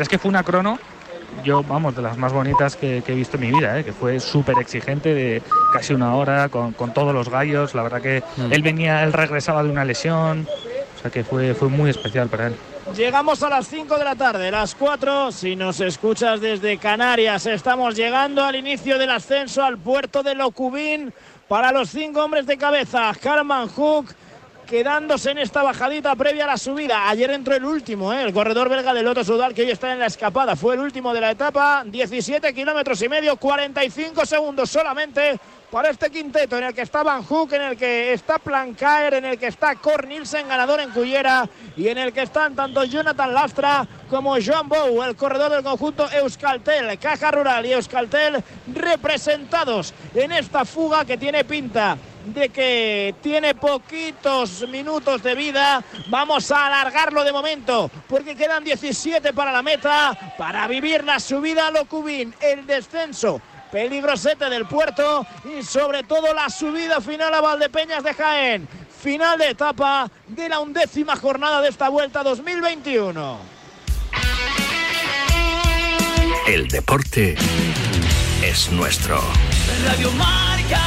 Es que fue una crono, yo, vamos, de las más bonitas que, he visto en mi vida, ¿eh? que fue súper exigente, de casi una hora, con, todos los gallos. La verdad que mm. él venía, él regresaba de una lesión, o sea que fue, fue muy especial para él. Llegamos a las 5 de la tarde, las 4. Si nos escuchas desde Canarias, estamos llegando al inicio del ascenso al puerto de Locubín para los cinco hombres de cabeza. Carman Hook quedándose en esta bajadita previa a la subida. Ayer entró el último, ¿eh? el corredor belga de Loto Sudal, que hoy está en la escapada. Fue el último de la etapa, 17 kilómetros y medio, 45 segundos solamente para este quinteto en el que está Van Hook, en el que está Plancaer, en el que está Cornilsen, ganador en Cullera, y en el que están tanto Jonathan Lastra como Joan Bou, el corredor del conjunto Euskaltel, Caja Rural y Euskaltel representados en esta fuga que tiene pinta de que tiene poquitos minutos de vida. Vamos a alargarlo de momento porque quedan 17 para la meta, para vivir la subida a Locubín, el descenso peligrosete del puerto y sobre todo la subida final a Valdepeñas de Jaén. Final de etapa de la undécima jornada de esta vuelta 2021. El deporte es nuestro. Radio Marca.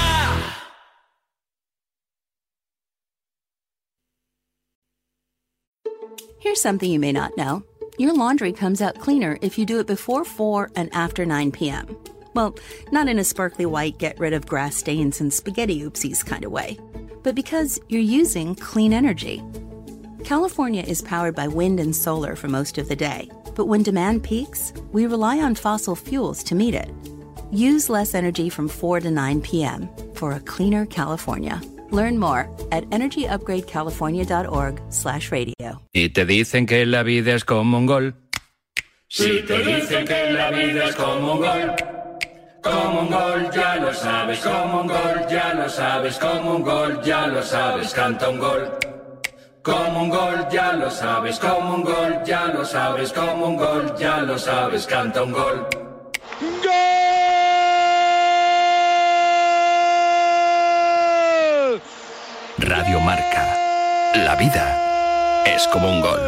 Here's something you may not know. Your laundry comes out cleaner if you do it before 4 and after 9 p.m. Well, not in a sparkly white, get rid of grass stains and spaghetti oopsies kind of way, but because you're using clean energy. California is powered by wind and solar for most of the day, but when demand peaks, we rely on fossil fuels to meet it. Use less energy from 4 to 9 p.m. for a cleaner California. Learn more at energyupgradecalifornia.org/radio. Y te dicen que la vida es como un gol. Si te dicen que la vida es como un gol. Como un gol, ya lo sabes, como un gol, ya lo sabes, como un gol, ya lo sabes, canta un gol. Como un gol, ya lo sabes, como un gol, ya lo sabes, como un gol, ya lo sabes, canta un gol. ¡Gol! Radio Marca. La vida es como un gol.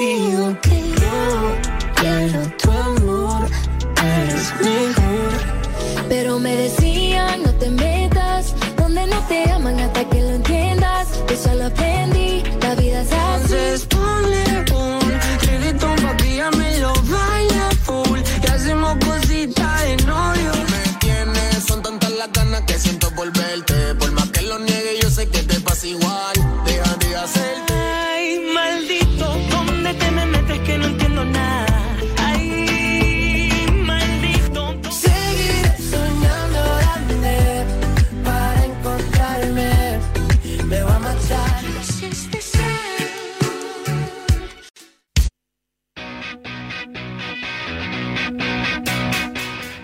Digo que yo quiero tu amor, eres mejor. Pero me decían,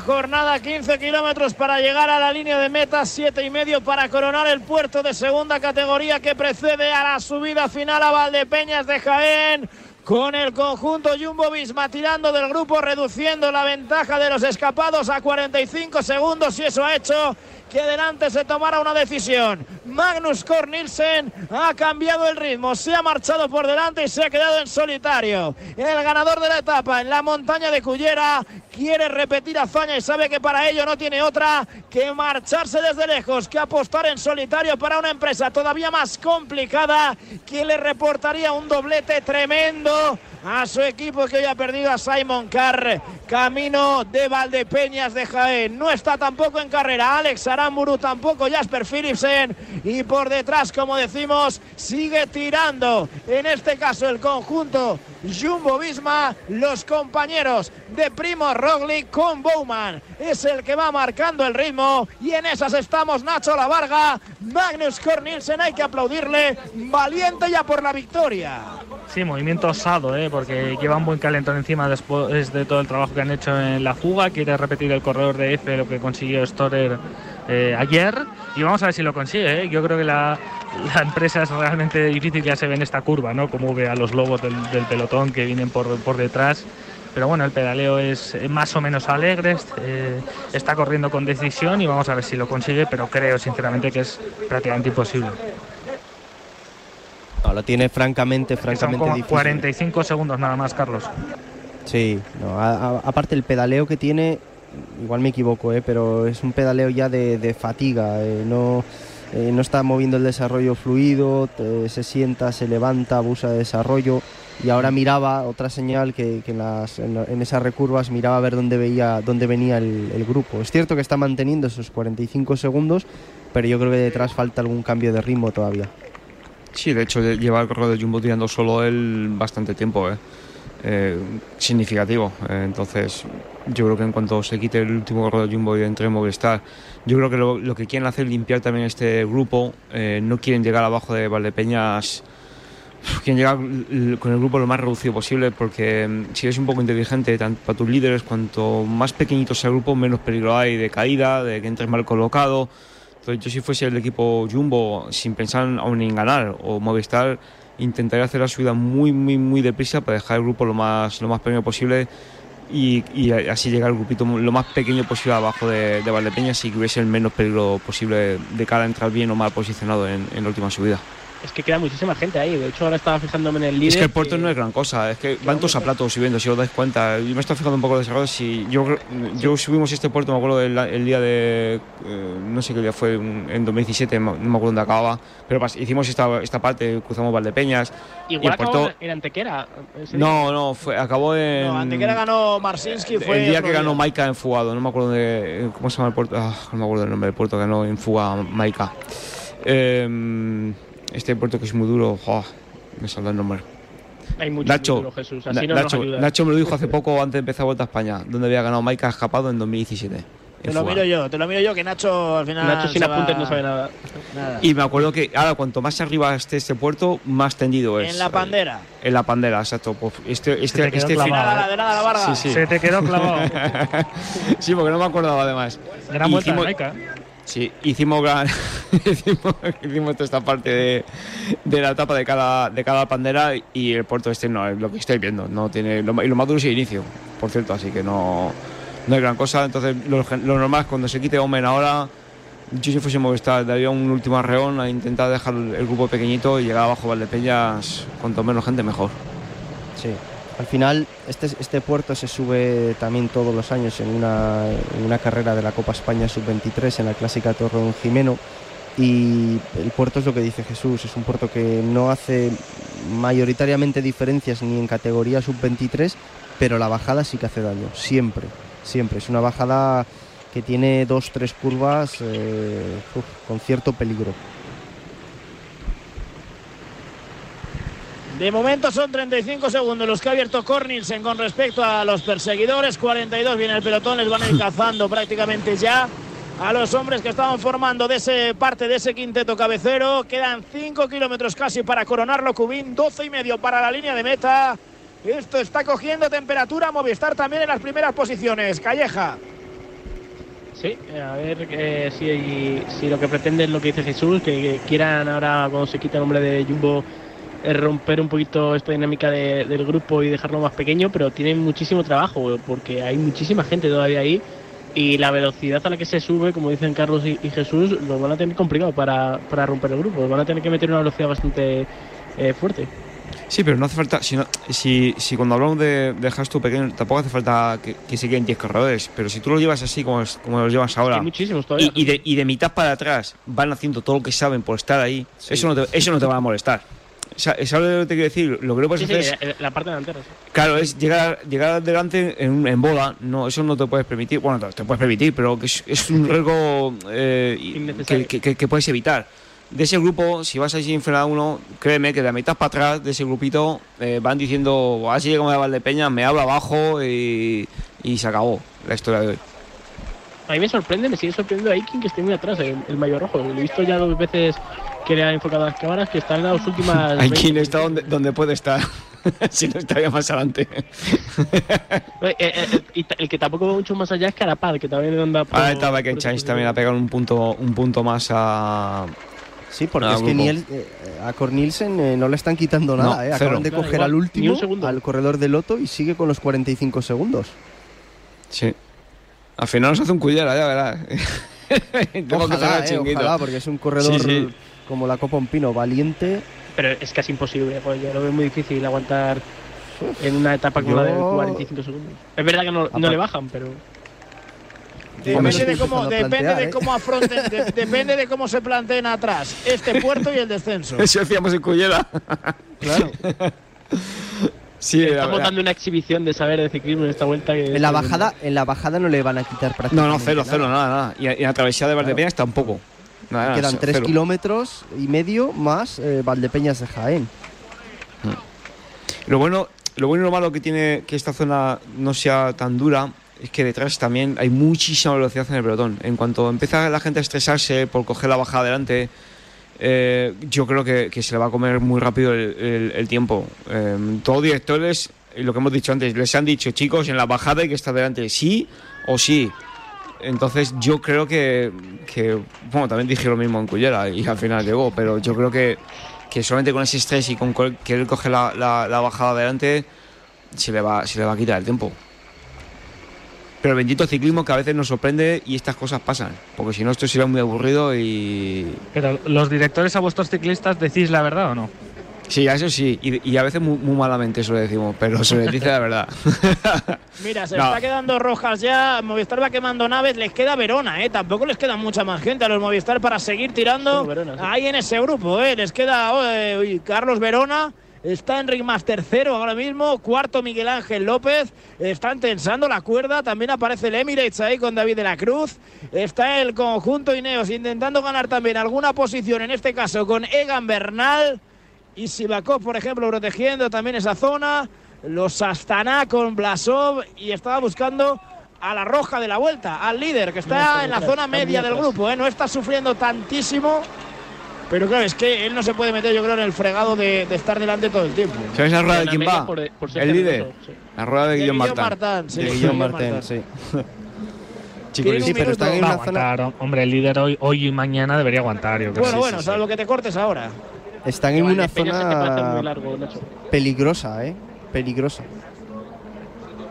Jornada. 15 kilómetros para llegar a la línea de meta, 7 y medio para coronar el puerto de segunda categoría que precede a la subida final a Valdepeñas de Jaén con el conjunto Jumbo Visma tirando del grupo, reduciendo la ventaja de los escapados a 45 segundos y eso ha hecho que adelante se tomara una decisión. Magnus Cornilsen ha cambiado el ritmo, se ha marchado por delante y se ha quedado en solitario. El ganador de la etapa en la montaña de Cullera quiere repetir hazaña y sabe que para ello no tiene otra que marcharse desde lejos, que apostar en solitario para una empresa todavía más complicada que le reportaría un doblete tremendo a su equipo que hoy ha perdido a Simon Carr, camino de Valdepeñas de Jaén. No está tampoco en carrera Alex Aramburu, tampoco Jasper Philipsen y por detrás, como decimos, sigue tirando, en este caso el conjunto Jumbo Visma, los compañeros de Primo Roglic con Bowman. Es el que va marcando el ritmo y en esas estamos Nacho La Varga, Magnus Cornilsen, hay que aplaudirle, valiente ya por la victoria. Sí, movimiento osado, ¿eh? porque lleva un buen calentón encima después de todo el trabajo que han hecho en la fuga. Quiere repetir el corredor de F lo que consiguió Storer eh, ayer y vamos a ver si lo consigue. ¿eh? Yo creo que la, la, empresa es realmente difícil, ya se ve en esta curva, ¿no? como ve a los lobos del, del pelotón que vienen por, por detrás. Pero bueno, el pedaleo es más o menos alegre, eh, está corriendo con decisión y vamos a ver si lo consigue, pero creo sinceramente que es prácticamente imposible. No, lo tiene francamente, francamente Son como difícil. 45 segundos nada más, Carlos. Sí, no, a, a, aparte el pedaleo que tiene, igual me equivoco, ¿eh? pero es un pedaleo ya de, fatiga, eh, no, eh, no está moviendo el desarrollo fluido, se sienta, se levanta, abusa de desarrollo y ahora miraba otra señal que, en, esas recurvas miraba a ver dónde, veía, dónde venía el, grupo. Es cierto que está manteniendo esos 45 segundos, pero yo creo que detrás falta algún cambio de ritmo todavía. Sí, de hecho lleva el corredor de Jumbo tirando solo él bastante tiempo, ¿eh? Eh, significativo. Eh, entonces, yo creo que en cuanto se quite el último de Jumbo y entre Movistar, yo creo que lo, lo, que quieren hacer es limpiar también este grupo. Eh, no quieren llegar abajo de Valdepeñas. Quieren llegar con el grupo lo más reducido posible porque mm, si eres un poco inteligente, tanto para tus líderes, cuanto más pequeñito sea el grupo, menos peligro hay de caída, de que entres mal colocado. Entonces, yo si fuese el equipo Jumbo, sin pensar aún en ganar o Movistar, intentaría hacer la subida muy, muy, muy deprisa para dejar el grupo lo más, lo más pequeño posible y, así llegar al grupito lo más pequeño posible abajo de, de Valdepeñas y que hubiese el menos peligro posible de cara a entrar bien o mal posicionado en la última subida es que queda muchísima gente ahí. De hecho, ahora estaba fijándome en el líder. Es que el puerto que... no es gran cosa, es que van todos a platos subiendo, si os dais cuenta. Yo me estoy fijando un poco de desarrollo. Si yo, yo subimos este puerto, me acuerdo del el día de. Eh, no sé qué día fue, en 2017, no me acuerdo dónde acababa. Pero pas, hicimos esta, esta parte, cruzamos Valdepeñas. Igual y el puerto... en Antequera. No, no, fue, acabó en. No, Antequera ganó Marcinski. Fue el día que ganó Maika en Fugado, no me acuerdo de. ¿Cómo se llama el puerto? Ah, no me acuerdo del nombre del puerto que ganó en Fuga Maika. Eh, este puerto que es muy duro, oh, me saldrá el nombre. Hay mucho Nacho, duro, Jesús. Así no Nacho, nos Nacho, me lo dijo hace poco antes de empezar Vuelta a España, donde había ganado Maika escapado en 2017. Te lo miro yo, te lo miro yo, que Nacho al final. Nacho sin va- apuntes no sabe nada. nada. Y me acuerdo que ahora cuanto más arriba esté este puerto, más tendido es. En la pandera. En la pandera, exacto. Pues este este, este final. de nada, la Varga. Sí, sí. Se te quedó clavado. sí, porque no me acordaba además. Gran Y vuelta de. Sí, hicimos, hicimos, esta parte de, la etapa de cada, de cada pandera y el puerto este no es lo que estáis viendo. No tiene, lo, y lo más duro es el inicio, por cierto, así que no, no hay gran cosa. Entonces, lo, lo normal es cuando se quite Omen ahora, yo si fuese Movistar, daría un último arreón a intentar dejar el grupo pequeñito y llegar abajo Valdepeñas, cuanto menos gente mejor. Sí. Al final, este, este puerto se sube también todos los años en una, carrera de la Copa España Sub-23 en la clásica Torre Jimeno. Y el puerto es lo que dice Jesús, es un puerto que no hace mayoritariamente diferencias ni en categoría Sub-23, pero la bajada sí que hace daño, siempre, siempre. Es una bajada que tiene dos, tres curvas eh, con cierto peligro. De momento son 35 segundos los que ha abierto Cornilsen con respecto a los perseguidores. 42 viene el pelotón, les van a ir cazando prácticamente ya a los hombres que estaban formando de ese parte de ese quinteto cabecero. Quedan 5 kilómetros casi para coronarlo. Cubín, 12 y medio para la línea de meta. Esto está cogiendo temperatura. Movistar también en las primeras posiciones. Calleja. Sí, a ver eh, si, si lo que pretende es lo que dice Jesús, que, que quieran ahora cuando se quita el nombre de Jumbo romper un poquito esta dinámica de- del grupo y dejarlo más pequeño, pero tienen muchísimo trabajo porque hay muchísima gente todavía ahí y la velocidad a la que se sube, como dicen Carlos y, y Jesús, lo van a tener complicado para, para romper el grupo. Van a tener que meter una velocidad bastante eh, fuerte. Sí, pero no hace falta. Si, no- si, si cuando hablamos de dejar tú pequeño, tampoco hace falta que, que se queden 10 corredores. Pero si tú lo llevas así como, como los llevas ahora. Muchísimos todavía. y, y de, y de mitad para atrás van haciendo todo lo que saben por estar ahí. Eso, no te, eso no te va a molestar. Sa- ¿Sabes lo que te quiero decir? Lo que no puedes Sí, sí, hacer es. eh, la parte delantera. sí. Claro, es llegar, llegar adelante en, en bola. No, eso no te puedes permitir. Bueno, te, puedes permitir, pero es, es un riesgo eh, que, que- que- puedes evitar. De ese grupo, si vas en frena uno, créeme que de la mitad para atrás de ese grupito eh, van diciendo, así como de Valdepeña, me habla abajo y, y se acabó la historia de hoy. A mí me sorprende, me sigue sorprendiendo Aikin que esté muy atrás, el, el mayor rojo. Lo he visto ya dos veces que le han enfocado las cámaras, que está en las últimas. Hay 20. quien está donde, donde puede estar, si no estaría más adelante. Eh, eh, eh, el que tampoco va mucho más allá es Carapaz, que también anda por. Ahora estaba que Chains también ha pegado un punto, un punto más a. Sí, porque a es que. Niel- eh, a Cornilsen eh, no le están quitando No, nada. eh. cero. Acaban de coger igual, al ni último, al corredor de Loto, y sigue con los 45 segundos. Sí. Al final nos hace un cullera, ya verás. Tengo que Ojalá, el eh, ojalá, porque es un corredor Sí, sí. como la Copa Un Pino, valiente. Pero es casi imposible, joder, yo lo veo muy difícil aguantar en una etapa como la de Yo- 45 segundos. Es verdad que no, no le bajan, pero. Depende de cómo, depende plantear, de ¿eh? cómo afronten, de- depende de cómo se planteen atrás este puerto y el descenso. Eso decíamos en cullera. Claro. Sí, Estamos dando una exhibición de saber de ciclismo en esta vuelta. Que En la bajada, en la bajada no le van a quitar prácticamente. No, no, cero, nada. cero, nada, nada. Y, y en la travesía de Valdepeñas tampoco. Nada, nada, Quedan cero, 3 cero. kilómetros y medio más eh, Valdepeñas de Jaén. Lo bueno, lo bueno y lo malo que tiene que esta zona no sea tan dura es que detrás también hay muchísima velocidad en el pelotón. En cuanto empieza la gente a estresarse por coger la bajada adelante, eh, yo creo que, que se le va a comer muy rápido el, el- el tiempo. Eh, todos directores, y lo que hemos dicho antes, les han dicho, chicos, en la bajada hay que estar delante, sí o sí. Entonces yo creo que, que, bueno, también dije lo mismo en Cullera y al final llegó, pero yo creo que, que solamente con ese estrés y con querer coger la, la- la bajada adelante se le, va, se le va a quitar el tiempo. Pero el bendito ciclismo que a veces nos sorprende y estas cosas pasan, porque si no esto sería muy aburrido y... Pero los directores a vuestros ciclistas decís la verdad o no? Sí, a eso sí, y, y a veces muy, muy malamente eso lo decimos, pero se les dice la verdad. Mira, se No. está quedando rojas ya. Movistar va quemando naves. Les queda Verona, ¿eh? Tampoco les queda mucha más gente a los Movistar para seguir tirando Verona, sí. ahí en ese grupo, ¿eh? Les queda oh, uy, Carlos Verona. Está Enric más tercero ahora mismo. Cuarto Miguel Ángel López. Están tensando la cuerda. También aparece el Emirates ahí con David de la Cruz. Está el conjunto Ineos intentando ganar también alguna posición, en este caso con Egan Bernal. Y Sivakov, por ejemplo, protegiendo también esa zona. Los Astana con Blasov. Y estaba buscando a la roja de la vuelta, al líder, que está en la zona media del grupo. ¿eh? No está sufriendo tantísimo. Pero claro, es que él no se puede meter, yo creo, en el fregado de, de estar delante todo el tiempo. ¿Sabes la rueda de quién va? por- por ser el líder. sí. La rueda de De Guillaume Guillaume Martin. Martin, sí, de Martín, Martin. sí. Chicos, Tiene Sí, pero están en una zona, hombre, el líder hoy, hoy y mañana debería aguantar. Yo creo. Bueno, Sí, bueno, sí, salvo sí. que te cortes ahora. están en una zona largo, peligrosa, ¿eh? Peligrosa.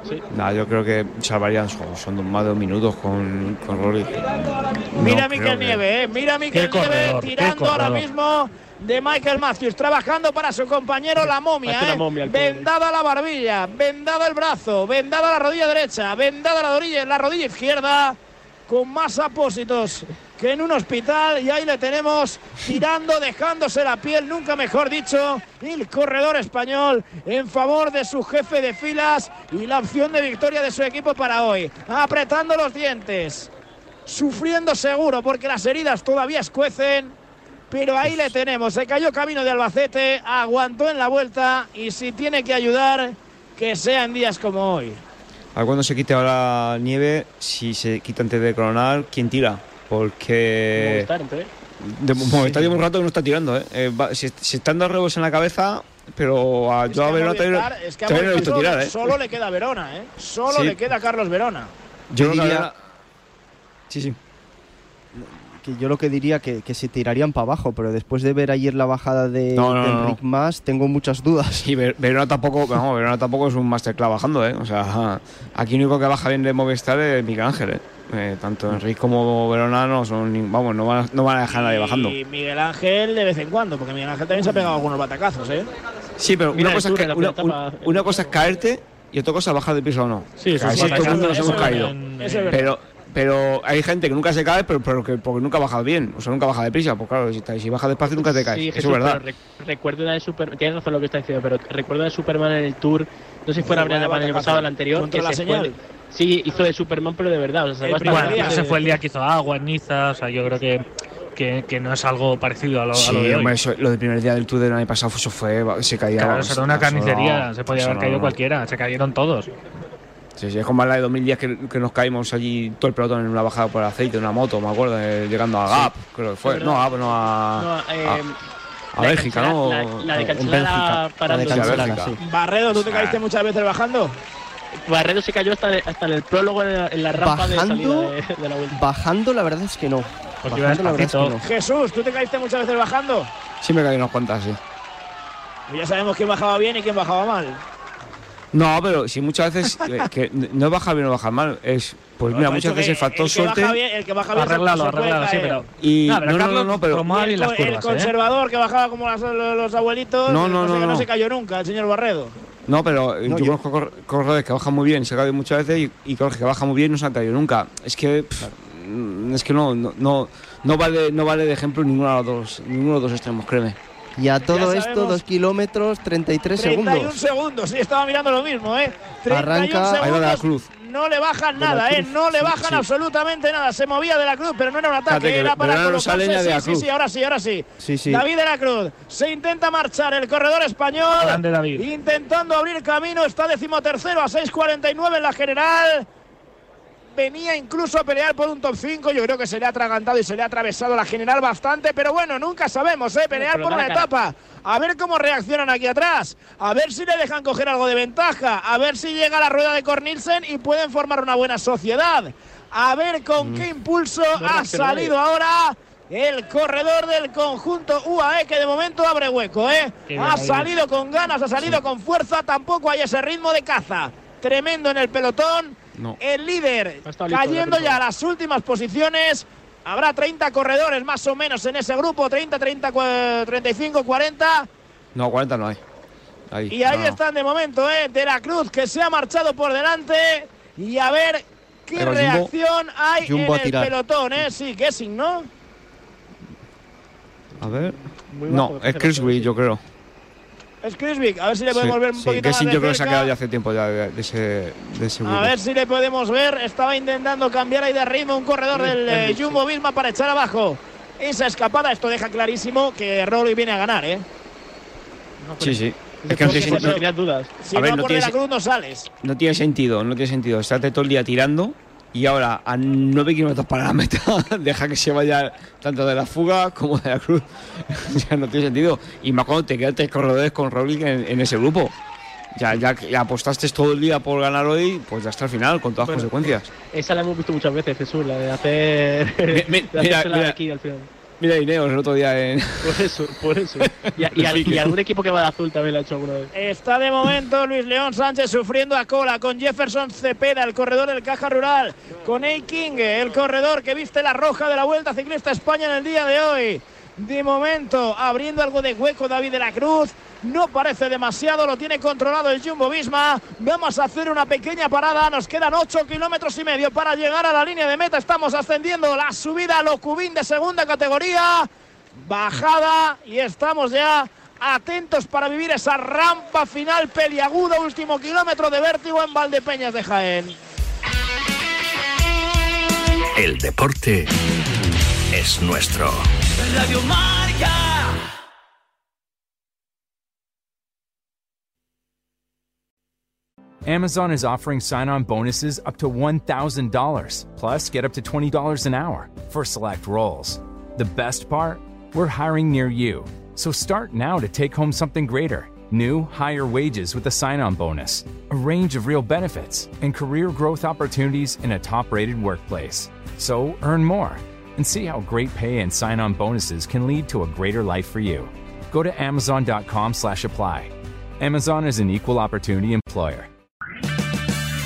Sí. Nah, yo creo que salvarían, son, son más de dos minutos con, con Rory. No Mira a Miquel que- Nieve, ¿eh? Mira a Miquel Nieve tirando ahora mismo de Michael Matthews, trabajando para su compañero la momia, ¿eh? momia vendada la barbilla, vendada el brazo, vendada la rodilla derecha, vendada la rodilla, la rodilla izquierda, con más apósitos que en un hospital y ahí le tenemos tirando, dejándose la piel, nunca mejor dicho, el corredor español en favor de su jefe de filas y la opción de victoria de su equipo para hoy, apretando los dientes sufriendo seguro porque las heridas todavía escuecen. Pero ahí le tenemos, se cayó camino de Albacete, aguantó en la vuelta y si tiene que ayudar, que sea en días como hoy. A ver cuando se quite ahora nieve, si se quita antes de coronar, ¿quién tira? Porque Movistar, entonces. de Movistar lleva un rato que no está tirando, ¿eh? Eh, va- se, se están dando rebos en la cabeza, pero a que Joao a Verona todavía, es que a todavía no lo he visto tirar, ¿eh? Solo le queda Verona, ¿eh? Solo Sí. le queda Carlos Verona. Yo Yo que diría- Verona- Sí, sí. Que yo lo que diría que, que se tirarían para abajo, pero después de ver ayer la bajada de, No, no, de no, no. Enric Mas, tengo muchas dudas. Y Ver- Verona tampoco, no, Verona tampoco es un masterclass bajando, ¿eh? O sea, aquí el único que baja bien de Movistar es Miguel Ángel, ¿eh? Eh, tanto Enrique como Verona no son, vamos, no van, a- no van a dejar a nadie bajando. Y Miguel Ángel de vez en cuando, porque Miguel Ángel también se ha pegado algunos batacazos, ¿eh? Sí, pero Mira una cosa, es que- en una, etapa. una cosa es caerte y otra cosa es bajar de piso o no. Sí, eso Caerse sí, todo el mundo nos hemos caído. verdad. Pero, pero hay gente que nunca se cae, pero, pero que, porque nunca ha bajado bien. O sea, nunca baja deprisa. Pues claro, si, si bajas despacio nunca te caes. Sí, Eso es verdad. pero rec- recuerdo una de Superman. Tienes razón lo que está diciendo, pero recuerdo de Superman en el Tour. No sé si fuera Fue el año batacazo. pasado o el anterior. Que la se señal. fue- sí, hizo de Superman, pero de verdad. O sea, se El la- día. Ese fue el día que hizo agua en Niza, o sea, yo creo que, que, que no es algo parecido a lo, a Sí, lo de hoy. hombre, eso- lo del primer día del Tour del año pasado eso fue, se caía. Claro, eso era una carnicería, no- se podía haber no- caído no. cualquiera, se cayeron todos. Sí, sí, es como la de 2010 que, que nos caímos allí todo el pelotón en una bajada por aceite, en una moto, me acuerdo, eh, llegando a Gap, creo que fue. No, a no a. No, eh, a, a Bélgica, ¿no? la- la de En cancelar Bélgica. a- parando. Sí, a cancelar, Bélgica. sí. Barredo, ¿tú te Ah. caíste muchas veces bajando? Barredo se cayó hasta, hasta en el prólogo en la, en la rampa de salida de, de la vuelta. bajando la verdad es que no. Porque iba Bajando la verdad es que no. Jesús, ¿tú te caíste muchas veces bajando? Sí, me caí unas cuantas, sí. Ya sabemos quién bajaba bien y quién bajaba mal. No, pero sí, muchas veces eh, que no baja bien o baja mal. Es, pues mira, Has muchas veces el factor el que baja suerte. bien- el que baja bien Arreglalo, arreglalo, sí, caer. pero. Y No, pero no, no, Carlos no, no, pero. Y el, las ¿eh? conservador que bajaba como las- los, abuelitos, No, no, sé, no, que no no. se cayó nunca, el señor Barredo. No, pero eh, No, yo, yo- conozco cor- corredores que bajan muy bien, se caen muchas veces y, y corredores que bajan muy bien y no se han caído nunca. Es que pff, es que no, no, no, no vale, no vale de ejemplo ninguno de los dos, ninguno de los dos extremos, créeme. Y a todo Ya esto, sabemos. 2 kilómetros, 33 31 segundos. segundos, sí, estaba mirando lo mismo, ¿eh? 31 Arranca- Ahí va de la segundos, cruz. No le bajan nada, ¿eh? No le sí, bajan sí. absolutamente nada. Se movía de la cruz, pero no era un ataque, que era para colocarse. sale ni a de la sí, sí, sí, ahora sí, ahora sí. Sí, sí. David de la Cruz se intenta marchar el corredor español. Grande David. Intentando abrir camino, está decimotercero a 6.49 en la general. Venía incluso a pelear por un top 5. Yo creo que se le ha atragantado y se le ha atravesado la general bastante. Pero bueno, nunca sabemos, ¿eh? Pelear Pero por una etapa. A ver cómo reaccionan aquí atrás. A ver si le dejan coger algo de ventaja. A ver si llega la rueda de Cornilsen y pueden formar una buena sociedad. A ver con qué impulso ha salido ahora el corredor del conjunto UAE que de momento abre hueco, ¿eh? Ha salido con ganas, ha salido con fuerza, tampoco hay ese ritmo de caza. Tremendo en el pelotón. No. El líder cayendo ya a las últimas posiciones. Habrá 30 corredores más o menos en ese grupo, 30, 30, cua- 35, 40. No, 40 no hay. Ahí, Y ahí no, están de momento, ¿eh? De la Cruz que se ha marchado por delante. Y a ver qué Jumbo. reacción hay Jumbo en el pelotón, ¿eh? Sí, Kessing, ¿no? A ver. Muy No, es Crisby, yo creo. Es Krisvik. A ver si le Sí, podemos ver un sí, poquito que más sí, de yo creo que se ha quedado ya hace tiempo ya de, de ese, de ese A ver si le podemos ver. Estaba intentando cambiar ahí de ritmo un corredor del eh, Jumbo Visma para echar abajo esa escapada. Esto deja clarísimo que Rolly viene a ganar, ¿eh? Sí, sí. Es que no tiene, no tenías dudas. Si A ver, no, no por de tiene la cruz no sales. no tiene sentido, no tiene sentido. Estate todo el día tirando y ahora a 9 kilómetros para la meta deja que se vaya tanto de la fuga como de la cruz. sea, no tiene sentido. Y más cuando te quedan tres corredores con Roglic en, en ese grupo. Ya, ya, ya apostaste todo el día por ganar hoy, pues ya hasta el final, con todas las Bueno. consecuencias. Esa la hemos visto muchas veces, Jesús, la de hacer. Mi- de mira. aquí al final. Mira Ineos el otro día en. Por eso, por eso. Y, y, al- y algún equipo que va de azul también lo ha hecho alguna vez. Está de momento Luis León Sánchez sufriendo a cola con Jefferson Cepeda, el corredor del Caja Rural, con Eiking, el corredor que viste la roja de la Vuelta Ciclista España en el día de hoy. De momento, abriendo algo de hueco David de la Cruz. No parece demasiado, lo tiene controlado el Jumbo Visma. Vamos a hacer una pequeña parada. Nos quedan 8 kilómetros y medio para llegar a la línea de meta. Estamos ascendiendo la subida a Locubín de segunda categoría. Bajada y estamos ya atentos para vivir esa rampa final peliaguda. Último kilómetro de vértigo en Valdepeñas de Jaén. El deporte es nuestro. Radio Marca. Amazon is offering sign on bonuses up to $1,000, plus get up to $20 an hour for select roles. The best part? We're hiring near you. So start now to take home something greater new, higher wages with a sign on bonus, a range of real benefits, and career growth opportunities in a top rated workplace. So earn more and see how great pay and sign-on bonuses can lead to a greater life for you. Go to amazon.com/apply. Amazon is an equal opportunity employer.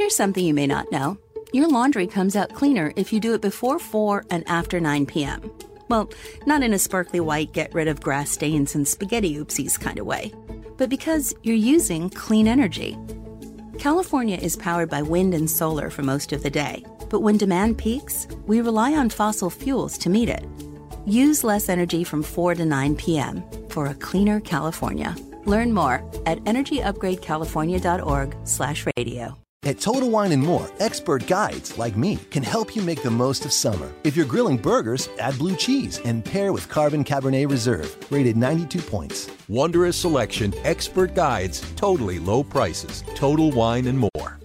Here's something you may not know your laundry comes out cleaner if you do it before 4 and after 9 p.m. Well, not in a sparkly white, get rid of grass stains and spaghetti oopsies kind of way, but because you're using clean energy. California is powered by wind and solar for most of the day, but when demand peaks, we rely on fossil fuels to meet it. Use less energy from 4 to 9 p.m. for a cleaner California. Learn more at energyupgradecalifornia.org/radio. At Total Wine and More, expert guides like me can help you make the most of summer. If you're grilling burgers, add blue cheese and pair with Carbon Cabernet Reserve, rated 92 points. Wondrous selection, expert guides, totally low prices. Total Wine and More.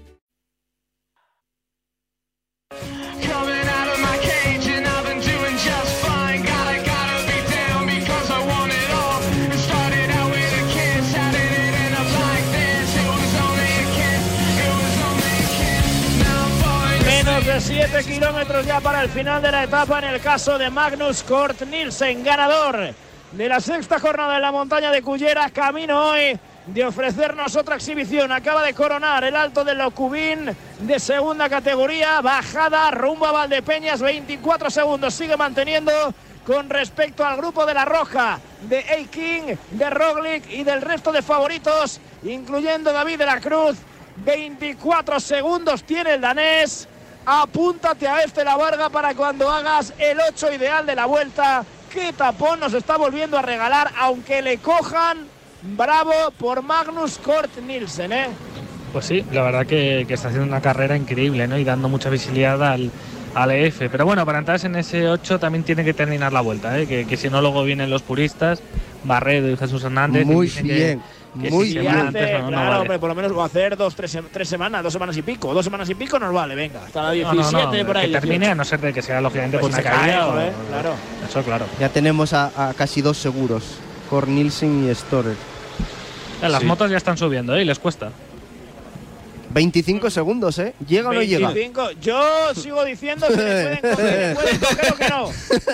De 7 kilómetros ya para el final de la etapa en el caso de Magnus Kort Nielsen, ganador de la sexta jornada en la montaña de Cullera, camino hoy de ofrecernos otra exhibición. Acaba de coronar el alto de Locubín de segunda categoría, bajada rumbo a Valdepeñas, 24 segundos, sigue manteniendo con respecto al grupo de la Roja, de A-King, de Roglic y del resto de favoritos, incluyendo David de la Cruz. 24 segundos tiene el danés. Apúntate a este la Varga para cuando hagas el 8 ideal de la vuelta. Qué tapón nos está volviendo a regalar, aunque le cojan. Bravo por Magnus Kort Nielsen, ¿eh? Pues sí, la verdad que, que está haciendo una carrera increíble, ¿no? Y dando mucha visibilidad al, al EF. Pero bueno, para entrar en ese 8 también tiene que terminar la vuelta, ¿eh? Que, que si no luego vienen los puristas, Barredo y Jesús Hernández. Muy que- bien, que muy si bien. va antes, no, no claro, vale. hombre, por lo menos va a hacer dos, tres, tres semanas, dos semanas y pico. Dos semanas y pico nos vale, venga. Hasta la No, 17 no, no, por ahí. que termine, 18. a no ser de que sea lógicamente Pues por una caída. o- joder, claro. Eso, claro. Ya tenemos a, a casi dos seguros, Kort Nielsen y Storer. Eh, Las Sí. motos ya están subiendo, ¿eh? Y les cuesta. 25 segundos, ¿eh? ¿Llega o no llega? 25. Yo sigo diciendo que le pueden coger, pueden coger o que no.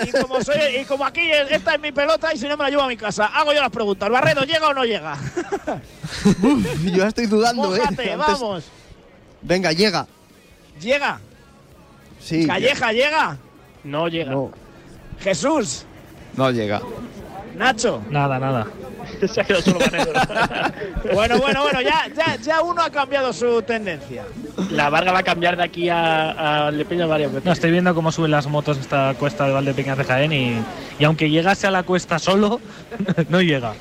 Y como, soy, y como aquí esta es mi pelota y si no me la llevo a mi casa, hago yo las preguntas. Barredo, ¿llega o no llega? Yo ya estoy dudando, ¿eh? Antes- vamos. Venga, llega. Llega. Sí. Calleja, llega. No llega. No. Jesús. No llega. Nacho. Nada, nada. Se ha quedado solo Barredo. Bueno, bueno, bueno, ya, ya, ya uno ha cambiado su tendencia. La Varga va a cambiar de aquí a, a Lepeña varias veces. No, estoy viendo cómo suben las motos esta cuesta de Valdepeñas de Jaén y, y aunque llegase a la cuesta solo, no llega.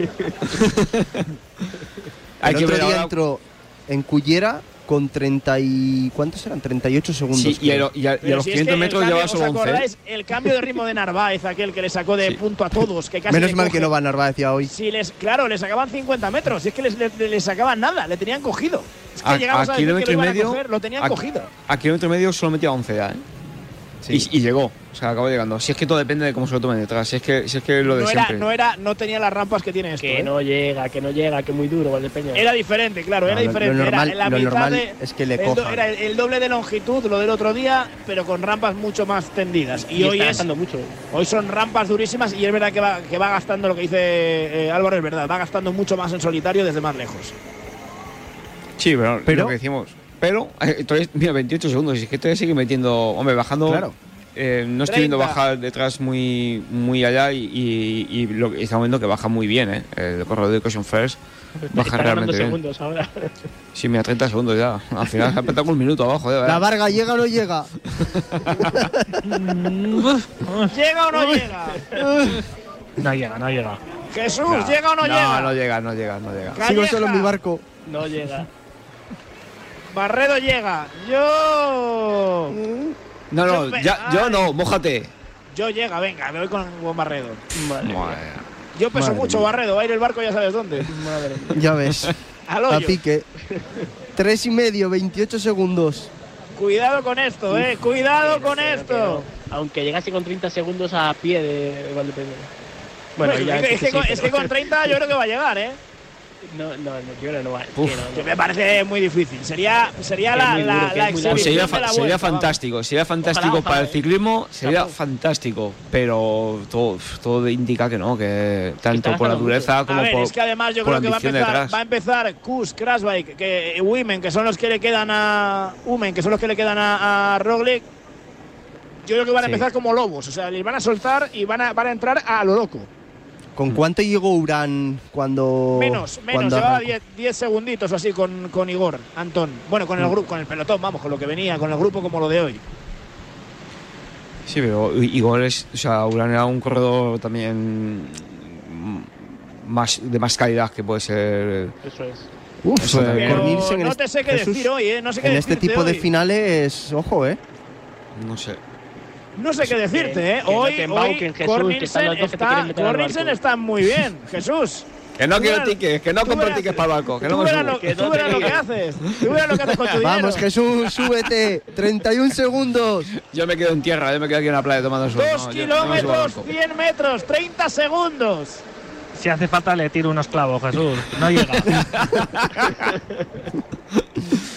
Hay el que otro ver día ahora- entró en Cullera con 30 y... ¿Cuántos eran? 38 segundos. Sí, y, lo- y a- y a los si es 500 que el metros cambio, lleva ¿os solo 11. acordáis? El cambio de ritmo de Narváez, aquel que le sacó de punto a todos, que casi Menos mal coge. que no va Narváez ya hoy. Si les, claro, le sacaban 50 metros, y es que les, les, les sacaban nada, le tenían cogido. Es que A, llegamos a, a decir que kilómetro lo y iban a medio. coger, lo tenían a- cogido. A kilómetro y medio solo metía 11 ya, ¿eh? Y, y llegó, o sea, acabó llegando. Si es que todo depende de cómo se lo tomen detrás. Si es que, si es que lo de No era, no era, no tenía las rampas que tiene esto. Que ¿eh? no llega, que no llega, que muy duro Valdepeña. Era diferente, claro, No, era lo- diferente. lo normal- era la lo mitad normal de- es que le. Era el, el doble de longitud, lo del otro día, pero con rampas mucho más tendidas. Y, Y hoy está es, gastando mucho. hoy son rampas durísimas y es verdad que va, que va gastando lo que dice eh, Álvaro, es verdad, va gastando mucho más en solitario desde más lejos. Sí, pero, Pero- lo que decimos. Pero, eh, todavía, mira, 28 segundos. Y es que todavía sigue metiendo. Hombre, bajando. Claro. eh, no estoy viendo 30. bajar detrás muy, muy allá y, y, y lo que estamos viendo que baja muy bien, ¿eh? El corredor de Caution First baja Está realmente bien. segundos ahora. Sí, mira, 30 segundos ya. Al final se ha petado un minuto abajo, de ¿La. Varga llega o no llega? ¿Llega o no llega? No llega, no llega. Jesús, ¿llega o no, no, llega? no llega, no llega, no llega. Sigo solo en mi barco. No llega. Barredo llega. Yo. No, no, Yo ya, no, mójate. Yo llega, venga, me voy con, Barredo. Madre Yo peso Madre mucho, mía. Barredo. Va a ir el barco, ya sabes dónde. Madre Ya ves. Al A hoyo. pique. Tres y medio, 28 segundos. Cuidado con esto, eh. Cuidado con esto. Aunque llegase con 30 segundos a pie de Valdepeña. Bueno, Pues, ya es, que, sí, es que con 30 yo creo que va a llegar, ¿eh? No, no, no, yo no no, no. Que me parece muy difícil. Sería, sería la, duro, la sería, de fa- la sería vuelta, vamos. fantástico, sería fantástico Ojalá, para el ciclismo, sería fantástico, pero todo, todo indica que no, que tanto por la dureza como a ver, por, es que además yo creo que va a empezar, va a empezar Kus, Krasbike, que Women, que son los que le quedan a Umen, que son los que le quedan a, a Roglic. Yo creo que van a Sí. empezar como lobos, o sea, les van a soltar y van a, van a entrar a lo loco. ¿Con cuánto llegó Urán cuando. Menos, menos, cuando llevaba arrancó? 10 10 segunditos o así con, con Igor, Antón. Bueno, con el Mm. grupo, con el pelotón, vamos, con lo que venía, con el grupo como lo de hoy. Sí, pero i- igual es, o sea, Urán era un corredor también mm, más de más calidad que puede ser. Eso es. Uf, Eso eh. Pero no te sé qué Jesús, decir hoy, ¿eh? No sé qué En este tipo de finales, ojo, ¿eh? No sé. No sé qué decirte, ¿eh? que no Hoy, te hoy Jesús, que que está, muy bien, Jesús. Que no quiero tickets, que no compro verás- tickets para el barco, que Tú no verás lo, Que tú no verás lo que haces. Tú verás lo que haces con tu dinero. Vamos, Jesús, súbete. 31 segundos. Yo me quedo en tierra, yo me quedo aquí en la playa tomando sol. Dos no, no kilómetros, barco. 100 metros, 30 segundos. Si hace falta le tiro unos clavos, Jesús. No llega.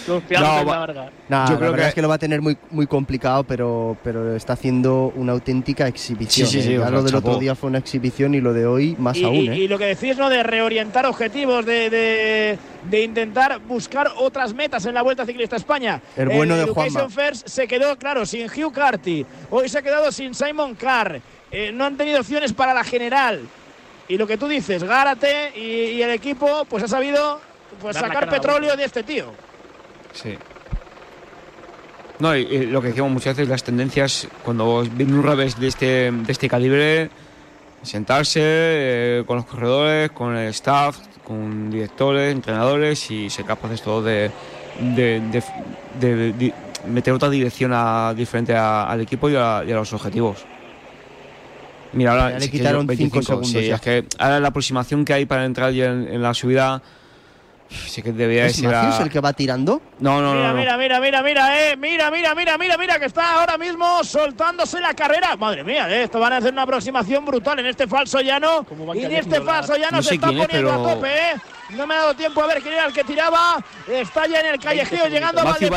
No, en la. Nah, Yo la creo verdad que- es que lo va a tener muy, muy complicado, pero, pero está haciendo una auténtica exhibición. Sí, sí, ¿eh? sí, Ya o sea, lo del otro día fue una exhibición y lo de hoy más Y, aún, y- ¿eh? y lo que decís, ¿no? De reorientar objetivos, de, de- de intentar buscar otras metas en la Vuelta Ciclista España. El bueno de Education Juanma. First se quedó, claro, sin Hugh Carty. Hoy se ha quedado sin Simon Carr. Eh, no han tenido opciones para la general. Y lo que tú dices, Gárate y, y el equipo, pues ha sabido pues, Dar la sacar a la petróleo de este tío. Sí. No, y, y lo que decíamos muchas veces, las tendencias, cuando viene un revés de este, de este calibre, sentarse eh, con los corredores, con el staff, con directores, entrenadores y ser capaces todo de, de, de- meter otra dirección a- diferente a- al equipo y a, y a los objetivos. Mira, ahora Ya le quitaron yo- cinco 25, segundos sí, ya. es que ahora la aproximación que hay para entrar ya en, en la subida, sí que debería ¿Es Matthews el que va tirando? No, no, Mira, no, no. mira, mira, mira, mira, eh. Mira, mira, mira, mira, mira, que está ahora mismo soltándose la carrera. Madre mía, eh, esto van a hacer una aproximación brutal en este falso llano. Y en este falso llano No se está quién es, poniendo pero- a tope, eh. No me ha dado tiempo a ver quién era el que tiraba. Está ya en el callejeo llegando a de.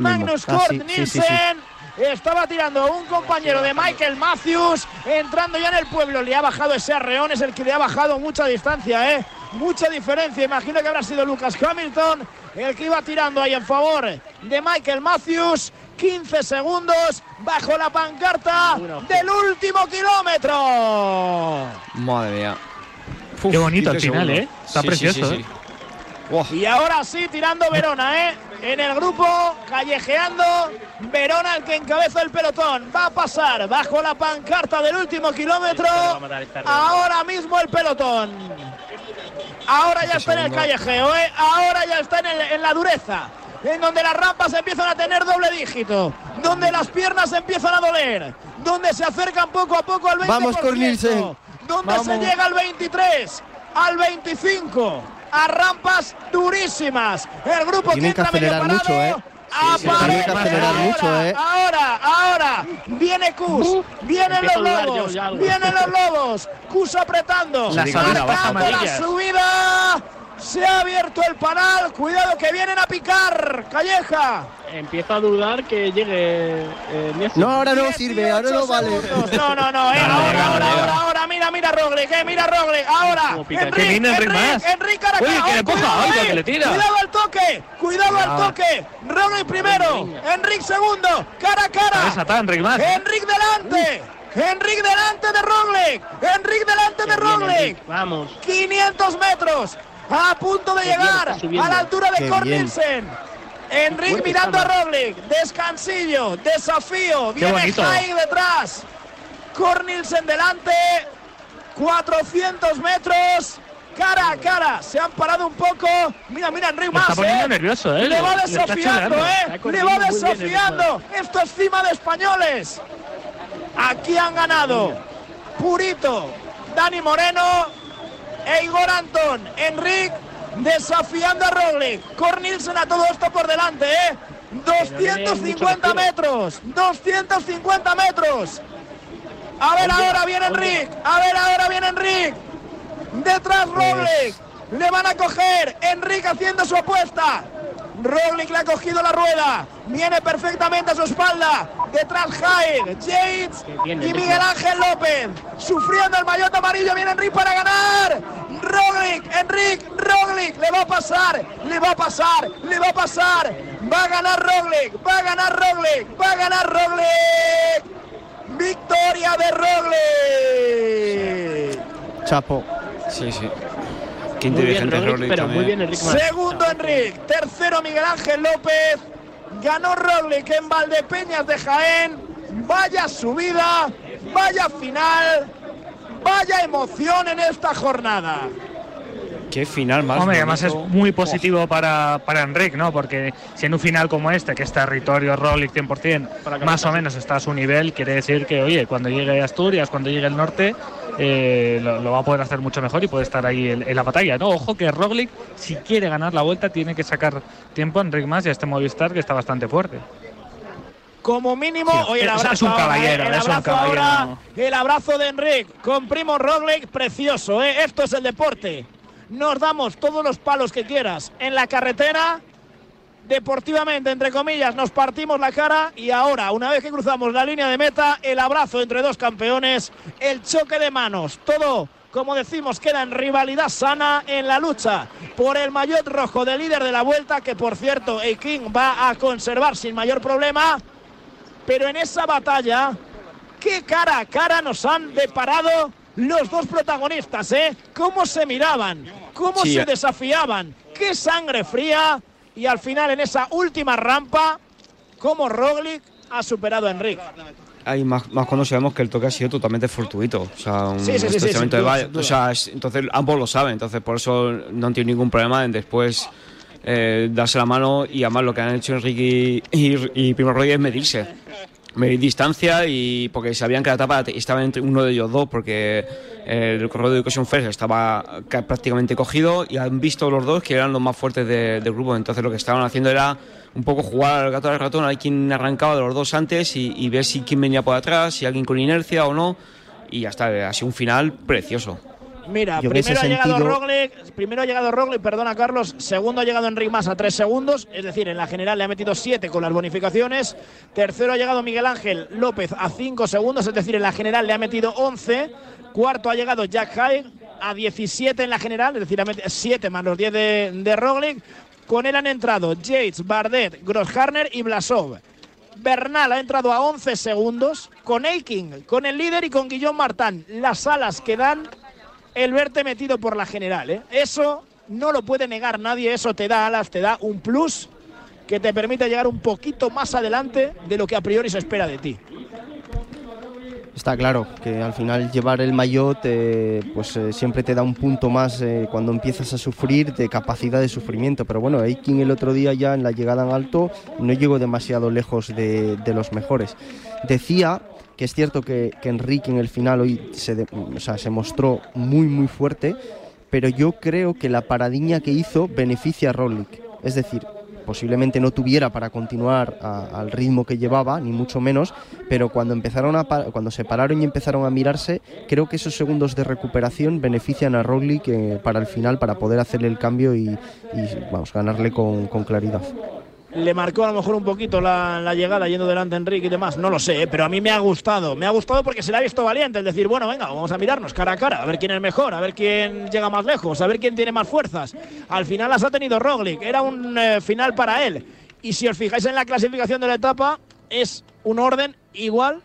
Magnus Ah, Kort sí, sí, sí, sí. Nielsen. Estaba tirando un compañero de Michael Matthews, entrando ya en el pueblo. Le ha bajado ese arreón, es el que le ha bajado mucha distancia, ¿eh? Mucha diferencia. Imagino que habrá sido Lucas Hamilton el que iba tirando ahí en favor de Michael Matthews. 15 segundos bajo la pancarta del último kilómetro. Madre mía. Qué bonito al 15 final, segundos. ¿eh? Está Sí, precioso, sí, sí, ¿eh? Y ahora sí, tirando Verona, ¿eh? En el grupo, callejeando, Verona el que encabeza el pelotón. Va a pasar bajo la pancarta del último kilómetro. Ahora mismo el pelotón. Ahora ya está en el callejeo, ¿eh? Ahora ya está en, el- en la dureza. En donde las rampas empiezan a tener doble dígito. Donde las piernas empiezan a doler. Donde se acercan poco a poco al 20%. Vamos, Cornelsen. Donde se llega al 23, al 25. A rampas durísimas. El grupo Tienen que entra que medio mucho, parado. ¿eh? Aparece ahora, mucho, ¿eh? Ahora, ahora. Viene Kus. Vienen empiezo los yo lobos. ya. Vienen los lobos. Kus apretando. La salida, baja Marcando la subida. Se ha abierto el panal. Cuidado que vienen a picar. Calleja. Empiezo a dudar que llegue eh. No, ahora no sirve, ahora no 18 vale. segundos. No, no, no, eh, ahora, ahora, ahora, ahora, mira, mira Roglic, eh, mira Roglic, ahora, Cómo pica. Enric, Que viene Enric Enric, más. Enric cara a Uy, cara. que le que le tira. Cuidado al toque, cuidado al toque, Roglic primero, Enric segundo, cara a cara, Enric más. Enric delante, Enric delante de Roglic, Enric delante de Roglic, Vamos. 500 metros, a punto de Qué llegar a la altura de Cornelsen. Enric fuerte mirando a Roglic, descansillo, desafío, viene. Haig detrás, Cornelsen delante, 400 metros, cara a cara, se han parado un poco, mira, mira Enric Lo más, está poniendo ¿eh? nervioso, ¿eh? Le va desafiando. ¿eh? Le va desafiando. Esto es cima de españoles. Aquí han ganado Purito, Dani Moreno e Igor Antón. Enric desafiando a Roglic. Cornilsen a todo esto por delante, ¿eh? 250 metros, 250 metros. A ver ahora viene Enric, a ver ahora viene Enric. Detrás Roglic, le van a coger. Enric haciendo su apuesta. Roglic le ha cogido la rueda. Viene perfectamente a su espalda. Detrás Jair, Yates y. Miguel Ángel López. Sufriendo el maillot amarillo. Viene Enric para ganar. Roglic, Enric, Roglic. Le va a pasar, le va a pasar, le va a pasar. Va a ganar Roglic, va a ganar Roglic, va a ganar Roglic. Victoria de Roglic. Chapo. Sí, sí. Qué inteligente Roglic, Roglic pero también. muy bien Enric Mas. Segundo Enric, tercero Miguel Ángel López, ganó Roglic en Valdepeñas de Jaén, vaya subida, vaya final, vaya emoción en esta jornada. Qué final más. Hombre, además es muy positivo para, para Enric, ¿no? Porque si en un final como este, que es territorio Roglic 100%, más o menos está a su nivel, quiere decir que, oye, cuando llegue a Asturias, cuando llegue el norte, eh, lo, lo va a poder hacer mucho mejor y puede estar ahí en, en la batalla, ¿no? Ojo que Roglic, si quiere ganar la vuelta, tiene que sacar tiempo a Enric más y a este Movistar que está bastante fuerte. Como mínimo, Sí, hoy el abrazo, es un caballero, el es un abrazo caballero. ahora, el abrazo de Enric con Primo Roglic, precioso, ¿eh? esto es el deporte. Nos damos todos los palos que quieras en la carretera, deportivamente, entre comillas, nos partimos la cara y ahora, una vez que cruzamos la línea de meta, el abrazo entre dos campeones, el choque de manos, todo, como decimos, queda en rivalidad sana en la lucha por el maillot rojo de líder de la vuelta, que por cierto, Eiking va a conservar sin mayor problema. Pero en esa batalla, qué cara a cara nos han deparado los dos protagonistas, ¿eh? Cómo se miraban, cómo Sí, se eh. desafiaban, qué sangre fría. Y al final, en esa última rampa, cómo Roglic ha superado a Enric. Hay más, más cuando sabemos que el toque ha sido totalmente fortuito. O sea, un Sí, sí, sí, de valle. O sea, es- entonces ambos lo saben. Entonces, por eso no han tenido ningún problema en después eh, darse la mano. Y además, lo que han hecho Enrique y, y, y Primo Roglic es medirse. Medir distancia y porque sabían que la etapa estaba entre uno de ellos dos porque el corredor de Education First estaba ca- prácticamente cogido y han visto los dos que eran los más fuertes de- del grupo. Entonces lo que estaban haciendo era un poco jugar al gato al ratón hay quien arrancaba de los dos antes y, y ver si quién venía por atrás si alguien con inercia o no y ya está ha sido un final precioso Mira, Yo primero ha llegado sentido- Roglic, primero ha llegado Roglic, perdona Carlos, segundo ha llegado Enric Mas a tres segundos, es decir, en la general le ha metido siete con las bonificaciones, tercero ha llegado Miguel Ángel López a cinco segundos, es decir, en la general le ha metido 11, cuarto ha llegado Jack Haig a 17 en la general, es decir, metido 7 más los 10 de, de Roglic, con él han entrado Yates, Bardet, Grossharner y Blasov. Bernal ha entrado a 11 segundos con Eiking, con el líder y con Guillaume Martán. Las alas que dan el verte metido por la general. ¿eh? Eso no lo puede negar nadie, eso te da alas, te da un plus que te permite llegar un poquito más adelante de lo que a priori se espera de ti. Está claro que al final llevar el maillot pues eh, siempre te da un punto más eh, cuando empiezas a sufrir de capacidad de sufrimiento. Pero bueno, Eiking el otro día ya en la llegada en alto no llegó demasiado lejos de los mejores. Decía que es cierto que, que Enrique en el final hoy se, de- o sea, se mostró muy muy fuerte, pero yo creo que la paradiña que hizo beneficia a Roglic. Es decir, posiblemente no tuviera para continuar al ritmo que llevaba, ni mucho menos, pero cuando empezaron a cuando se pararon y empezaron a mirarse, creo que esos segundos de recuperación benefician a Roglic eh, para el final, para poder hacerle el cambio y, vamos, ganarle con claridad. Le marcó a lo mejor un poquito la, la llegada yendo delante Enrique y demás, no lo sé, ¿eh? pero a mí me ha gustado. Me ha gustado porque se le ha visto valiente, el decir, bueno, venga, vamos a mirarnos cara a cara, a ver quién es mejor, a ver quién llega más lejos, a ver quién tiene más fuerzas. Al final las ha tenido Roglic, era un eh, final para él. Y si os fijáis en la clasificación de la etapa, es un orden igual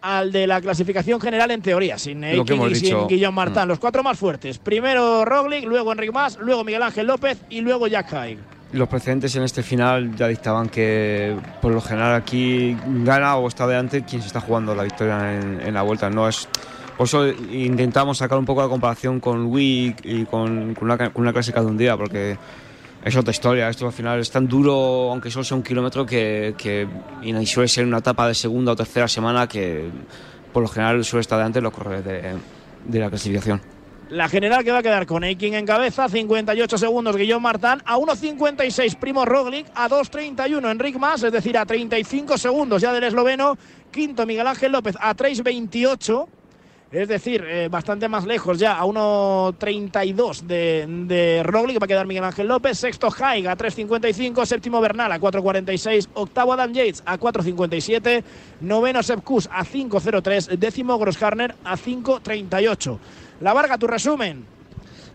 al de la clasificación general en teoría, sin hemos y sin dicho. Guillaume Martán. Mm. Los cuatro más fuertes. Primero Roglic, luego Enrique Mas, luego Miguel Ángel López y luego Jack Haig. Los precedentes en este final ya dictaban que por lo general aquí gana o está delante quien se está jugando la victoria en, en la vuelta. No es por eso intentamos sacar un poco la comparación con Wick y con, con una, con una clásica de un día, porque es otra historia. Esto al final es tan duro, aunque solo sea un kilómetro, que, que y suele ser una etapa de segunda o tercera semana que por lo general suele estar delante los corredores de, de la clasificación. La general que va a quedar con Eiking en cabeza, 58 segundos Guillaume Martán, a 1.56 Primo Roglic, a 2.31 Enric Mas, es decir, a 35 segundos ya del esloveno, quinto Miguel Ángel López a 3.28, es decir, eh, bastante más lejos ya, a 1.32 de, de Roglic, va a quedar Miguel Ángel López, sexto Haig a 3.55, séptimo Bernal a 4.46, octavo Adam Yates a 4.57, noveno Sepp Kuss a 5.03, décimo Grossharner a 5.38. La Varga, tu resumen.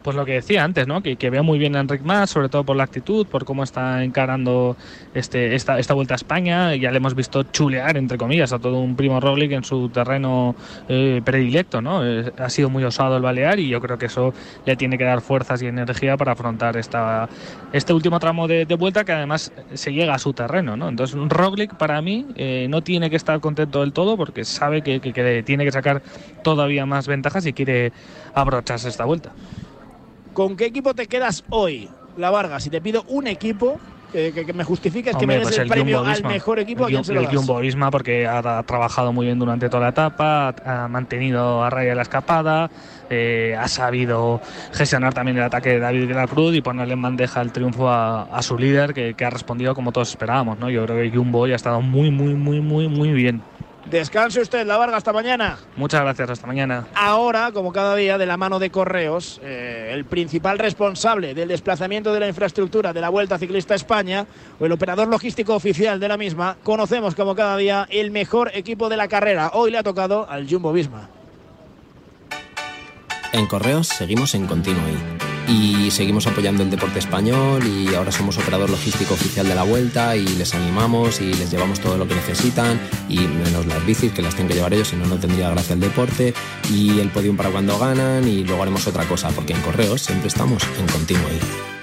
Pues lo que decía antes, ¿no? Que, veo muy bien a Enric Mas, sobre todo por la actitud, por cómo está encarando este, esta, esta vuelta a España. Ya le hemos visto chulear, entre comillas, a todo un primo Roglic en su terreno eh, predilecto, ¿no? Eh, ha sido muy osado el balear y yo creo que eso le tiene que dar fuerzas y energía para afrontar esta, este último tramo de, vuelta que además se llega a su terreno, ¿no? Entonces, Roglic para mí eh, no tiene que estar contento del todo porque sabe que, que, que tiene que sacar todavía más ventajas y quiere abrocharse esta vuelta. ¿Con qué equipo te quedas hoy, La Varga? Si te pido un equipo que, que- que me justifiques que Hombre, me des pues el, premio al mejor equipo, ¿a El, quién se lo el? Jumbo Visma porque ha, ha trabajado muy bien durante toda la etapa, ha, ha mantenido a raya la escapada, eh, ha sabido gestionar también el ataque de David de la Cruz y ponerle en bandeja el triunfo a, a su líder que, que ha respondido como todos esperábamos. ¿no? Yo creo que Jumbo hoy ha estado muy, muy, muy, muy, muy bien. Descanse usted, La Varga, hasta mañana. Muchas gracias, hasta mañana. Ahora, como cada día, de la mano de Correos, eh, el principal responsable del desplazamiento de la infraestructura de la Vuelta Ciclista a España, o el operador logístico oficial de la misma, conocemos como cada día el mejor equipo de la carrera. Hoy le ha tocado al Jumbo Visma. En Correos seguimos en Continuo. Y seguimos apoyando el deporte español y ahora somos operador logístico oficial de la vuelta y les animamos y les llevamos todo lo que necesitan y menos las bicis que las tienen que llevar ellos, si no no tendría gracia el deporte y el podium para cuando ganan y luego haremos otra cosa porque en Correos siempre estamos en Continuo I.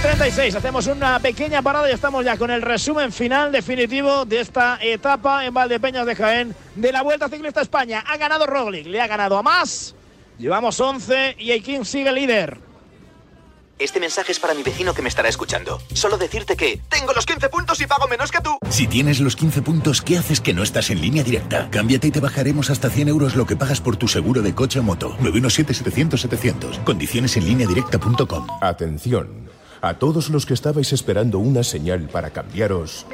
36, hacemos una pequeña parada y estamos ya con el resumen final definitivo de esta etapa en Valdepeñas de Jaén de la Vuelta Ciclista España. Ha ganado Roglic, le ha ganado a más. Llevamos 11 y Aikin sigue líder. Este mensaje es para mi vecino que me estará escuchando. Solo decirte que tengo los 15 puntos y pago menos que tú. Si tienes los 15 puntos, ¿qué haces que no estás en línea directa? Cámbiate y te bajaremos hasta 100 euros lo que pagas por tu seguro de coche o moto. 917-700-700. Condiciones en línea directa.com. Atención. A todos los que estabais esperando una señal para cambiaros.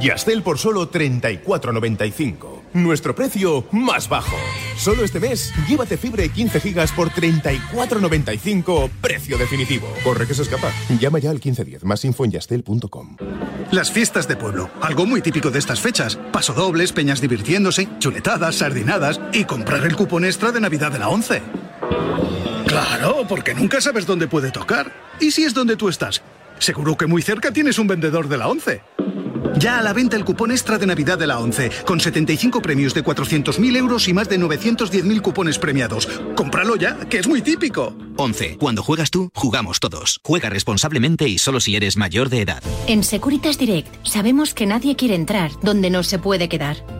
Yastel por solo 34.95. Nuestro precio más bajo. Solo este mes, llévate fibra y 15 gigas por 34.95, precio definitivo. Corre que se escapa. Llama ya al 1510. Más info en yastel.com. Las fiestas de pueblo, algo muy típico de estas fechas. Pasodobles, peñas divirtiéndose, chuletadas, sardinadas y comprar el cupón extra de Navidad de la 11. Claro, porque nunca sabes dónde puede tocar. ¿Y si es donde tú estás? Seguro que muy cerca tienes un vendedor de la 11. Ya a la venta el cupón extra de Navidad de la 11, con 75 premios de 400.000 euros y más de 910.000 cupones premiados. Cómpralo ya, que es muy típico. 11. Cuando juegas tú, jugamos todos. Juega responsablemente y solo si eres mayor de edad. En Securitas Direct sabemos que nadie quiere entrar donde no se puede quedar.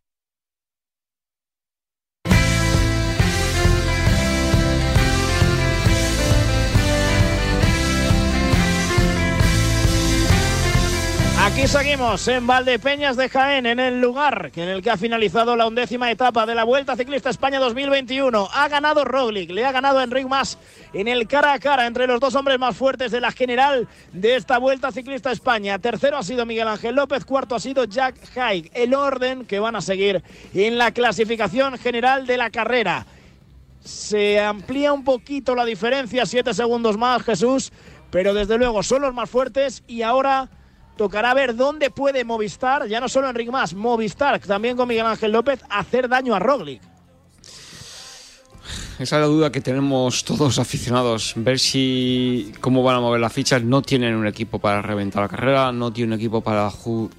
Aquí seguimos en Valdepeñas de Jaén, en el lugar en el que ha finalizado la undécima etapa de la Vuelta Ciclista España 2021. Ha ganado Roglic, le ha ganado a Enric Mas en el cara a cara entre los dos hombres más fuertes de la general de esta Vuelta Ciclista España. Tercero ha sido Miguel Ángel López, cuarto ha sido Jack Haig. El orden que van a seguir en la clasificación general de la carrera. Se amplía un poquito la diferencia, siete segundos más Jesús, pero desde luego son los más fuertes y ahora tocará ver dónde puede Movistar, ya no solo Enrique Más, Movistar, también con Miguel Ángel López, hacer daño a Roglic. Esa es la duda que tenemos todos aficionados. Ver si cómo van a mover las fichas. No tienen un equipo para reventar la carrera, no tienen un equipo para, ju-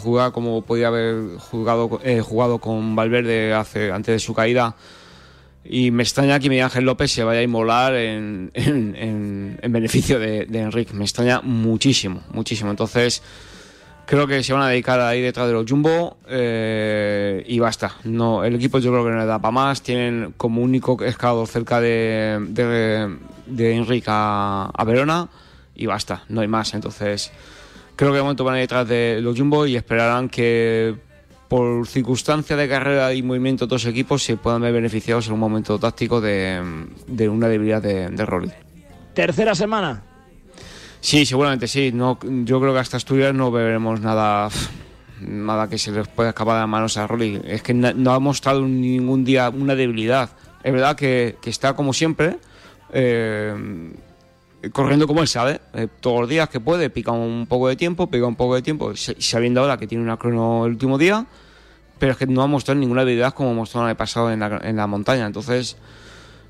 jugar como podía haber jugado, eh, jugado con Valverde hace, antes de su caída. Y me extraña que Miguel Ángel López se vaya a inmolar en, en- en- en beneficio de, de Enrique. Me extraña muchísimo, muchísimo. Entonces, creo que se van a dedicar ahí detrás de los Jumbo eh, y basta. No, el equipo yo creo que no le da para más. Tienen como único escalado cerca de, de, de Enrique a, a Verona y basta, no hay más. Entonces, creo que de momento van a ir detrás de los Jumbo y esperarán que por circunstancia de carrera y movimiento de otros equipos se puedan ver beneficiados en un momento táctico de, de una debilidad de, de. Tercera semana. Sí, seguramente sí. No, yo creo que hasta Asturias no veremos nada, nada que se les pueda escapar de las manos a Rolly. Es que no ha mostrado ningún día una debilidad. Es verdad que, que está como siempre, eh, corriendo como él sabe, eh, todos los días que puede, pica un poco de tiempo, pica un poco de tiempo, sa- sabiendo ahora que tiene una crono el último día, pero es que no ha mostrado ninguna debilidad como mostró el año pasado en la, en la montaña. Entonces,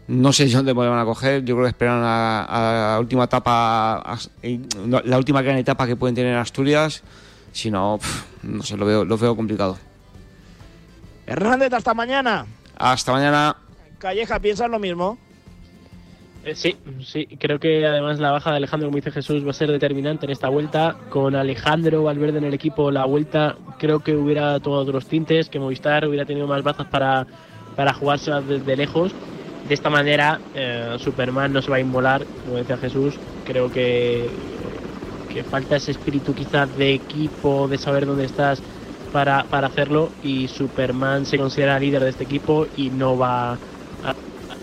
no sé dónde me van a coger. Yo creo que esperan a, la última etapa, a- la última gran etapa que pueden tener en Asturias. Si no, no sé, lo veo, lo veo complicado. Hernández, hasta mañana. Hasta mañana. Calleja, ¿piensas lo mismo? Eh, sí, sí, creo que además la baja de Alejandro, como dice Jesús, va a ser determinante en esta vuelta. Con Alejandro Valverde en el equipo, la vuelta creo que hubiera tomado otros tintes, que Movistar hubiera tenido más bazas para, para desde lejos. De esta manera, eh, Superman no se va a inmolar, como decía Jesús. Creo que, que falta ese espíritu quizás de equipo, de saber dónde estás para, para hacerlo. Y Superman se considera líder de este equipo y no va a,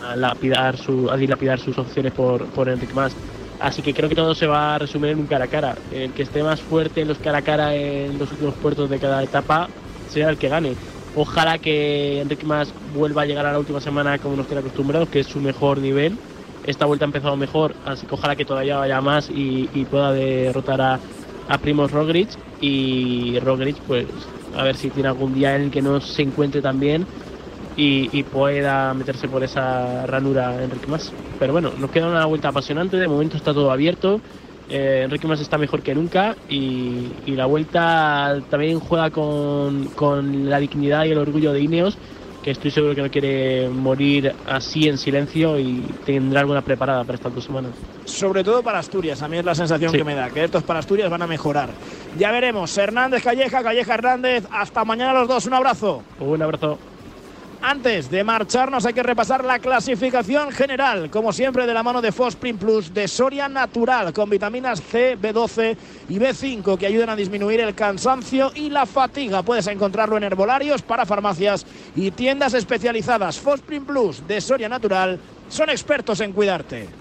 a lapidar, su, a dilapidar sus opciones por, por Enric Mas. Así que creo que todo se va a resumir en un cara a cara. El que esté más fuerte en los cara a cara en los últimos puertos de cada etapa será el que gane. Ojalá que Enrique Mas vuelva a llegar a la última semana como nos tiene acostumbrados, que es su mejor nivel. Esta vuelta ha empezado mejor, así que ojalá que todavía vaya más y, y pueda derrotar a, a Primoz Roglic. Y Roglic, pues a ver si tiene algún día en el que no se encuentre tan bien y, y pueda meterse por esa ranura Enrique Mas. Pero bueno, nos queda una vuelta apasionante, de momento está todo abierto. Eh, Enrique Mas está mejor que nunca y, y la vuelta también juega con, con la dignidad y el orgullo de Ineos, que estoy seguro que no quiere morir así en silencio y tendrá alguna preparada para estas dos semanas. Sobre todo para Asturias, a mí es la sensación Sí. que me da, que estos para Asturias van a mejorar. Ya veremos, Hernández Calleja, Calleja Hernández, hasta mañana los dos, un abrazo. Un abrazo. Antes de marcharnos hay que repasar la clasificación general, como siempre de la mano de Fosprin Plus de Soria Natural, con vitaminas C, B12 y B5 que ayudan a disminuir el cansancio y la fatiga. Puedes encontrarlo en herbolarios, para farmacias y tiendas especializadas. Fosprin Plus de Soria Natural son expertos en cuidarte.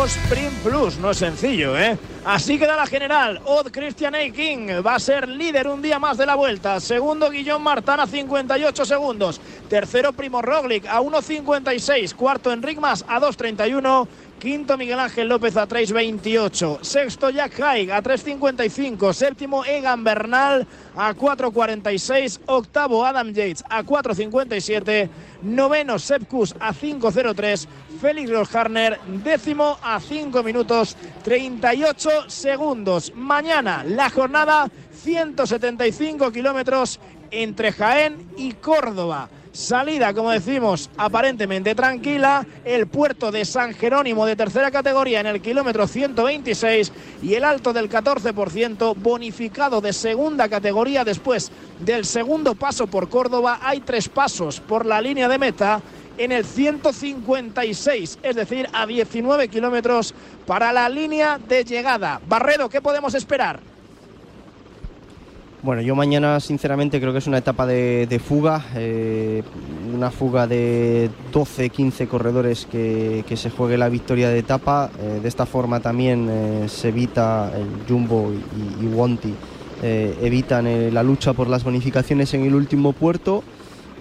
Sprint Plus, no es sencillo, ¿eh? Así queda la general. Odd Christian A. King va a ser líder un día más de la vuelta. Segundo, Guillón Martán a 58 segundos. Tercero, Primo Roglic a 1.56. Cuarto, Enric Mas a 2.31. Quinto, Miguel Ángel López a 3.28. Sexto, Jack Haig a 3.55. Séptimo, Egan Bernal a 4.46. Octavo, Adam Yates a 4.57. Noveno, Sepp Kuss a 5.03. Félix Rosharner, décimo a 5 minutos 38 segundos. Mañana la jornada 175 kilómetros entre Jaén y Córdoba. Salida, como decimos, aparentemente tranquila. El puerto de San Jerónimo de tercera categoría en el kilómetro 126 y el alto del 14% bonificado de segunda categoría después del segundo paso por Córdoba. Hay tres pasos por la línea de meta en el 156, es decir, a 19 kilómetros para la línea de llegada. Barredo, ¿qué podemos esperar? Bueno, yo mañana sinceramente creo que es una etapa de, fuga, eh, una fuga de 12-15 corredores que, que se juegue la victoria de etapa. Eh, de esta forma también eh, se evita el Jumbo y, y Wonti evitan la lucha por las bonificaciones en el último puerto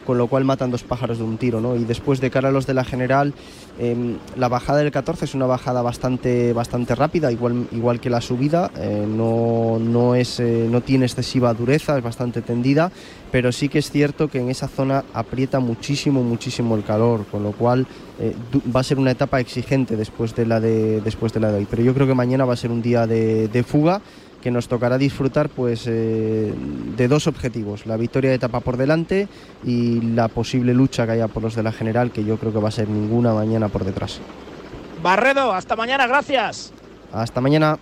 con lo cual matan dos pájaros de un tiro, ¿no? Y después de cara a los de la general, eh, la bajada del 14 es una bajada bastante, bastante rápida, igual, igual que la subida, eh, no, no, es, eh, no tiene excesiva dureza, es bastante tendida, pero sí que es cierto que en esa zona aprieta muchísimo, muchísimo el calor, con lo cual eh, va a ser una etapa exigente después de la de, después de la de hoy. Pero yo creo que mañana va a ser un día de fuga que nos tocará disfrutar pues eh, de dos objetivos, la victoria de etapa por delante y la posible lucha que haya por los de la general, que yo creo que va a ser ninguna mañana por detrás. Barredo, hasta mañana, gracias. Hasta mañana.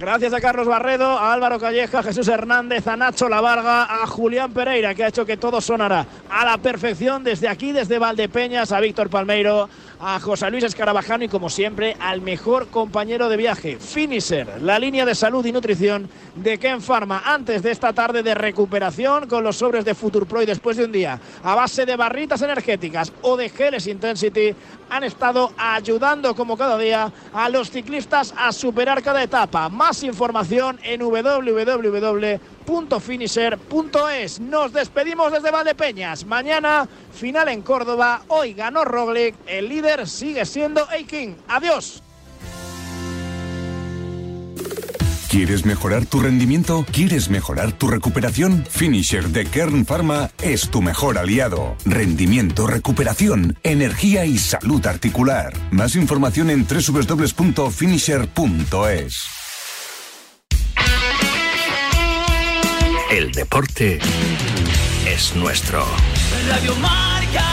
Gracias a Carlos Barredo, a Álvaro Calleja, a Jesús Hernández, a Nacho Lavarga, a Julián Pereira, que ha hecho que todo sonara a la perfección desde aquí, desde Valdepeñas, a Víctor Palmeiro, a José Luis Escarabajano y, como siempre, al mejor compañero de viaje, Finisher, la línea de salud y nutrición de Ken Pharma. Antes de esta tarde de recuperación con los sobres de Futurpro y después de un día a base de barritas energéticas o de geles Intensity, han estado ayudando como cada día a los ciclistas a superar cada etapa. Información en www.finisher.es. Nos despedimos desde Valdepeñas. Mañana final en Córdoba. Hoy ganó Roglic. El líder sigue siendo Eiking. Adiós. ¿Quieres mejorar tu rendimiento? ¿Quieres mejorar tu recuperación? Finisher de Kern Pharma es tu mejor aliado. Rendimiento, recuperación, energía y salud articular. Más información en www.finisher.es. El deporte es nuestro. Radio Marca.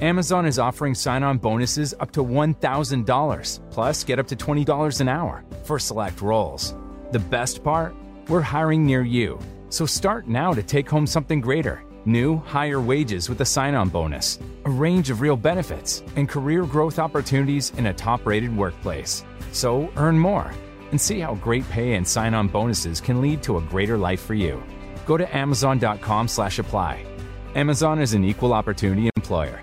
Amazon is offering sign on bonuses up to $1,000, plus get up to $20 an hour for select roles. The best part? We're hiring near you. So start now to take home something greater new, higher wages with a sign on bonus, a range of real benefits, and career growth opportunities in a top rated workplace. So earn more and see how great pay and sign on bonuses can lead to a greater life for you. Go to amazon.com slash apply. Amazon is an equal opportunity employer.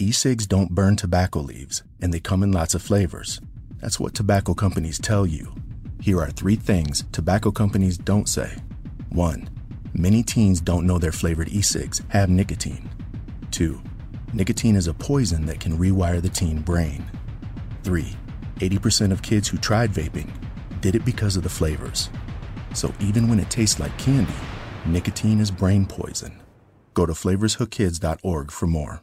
E-cigs don't burn tobacco leaves, and they come in lots of flavors. That's what tobacco companies tell you. Here are three things tobacco companies don't say. 1. Many teens don't know their flavored e-cigs have nicotine. 2. Nicotine is a poison that can rewire the teen brain. 3. 80% of kids who tried vaping did it because of the flavors. So even when it tastes like candy, nicotine is brain poison. Go to flavorshookkids.org for more.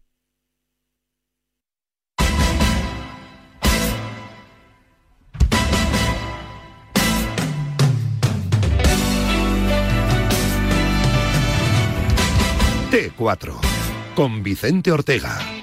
T4 con Vicente Ortega.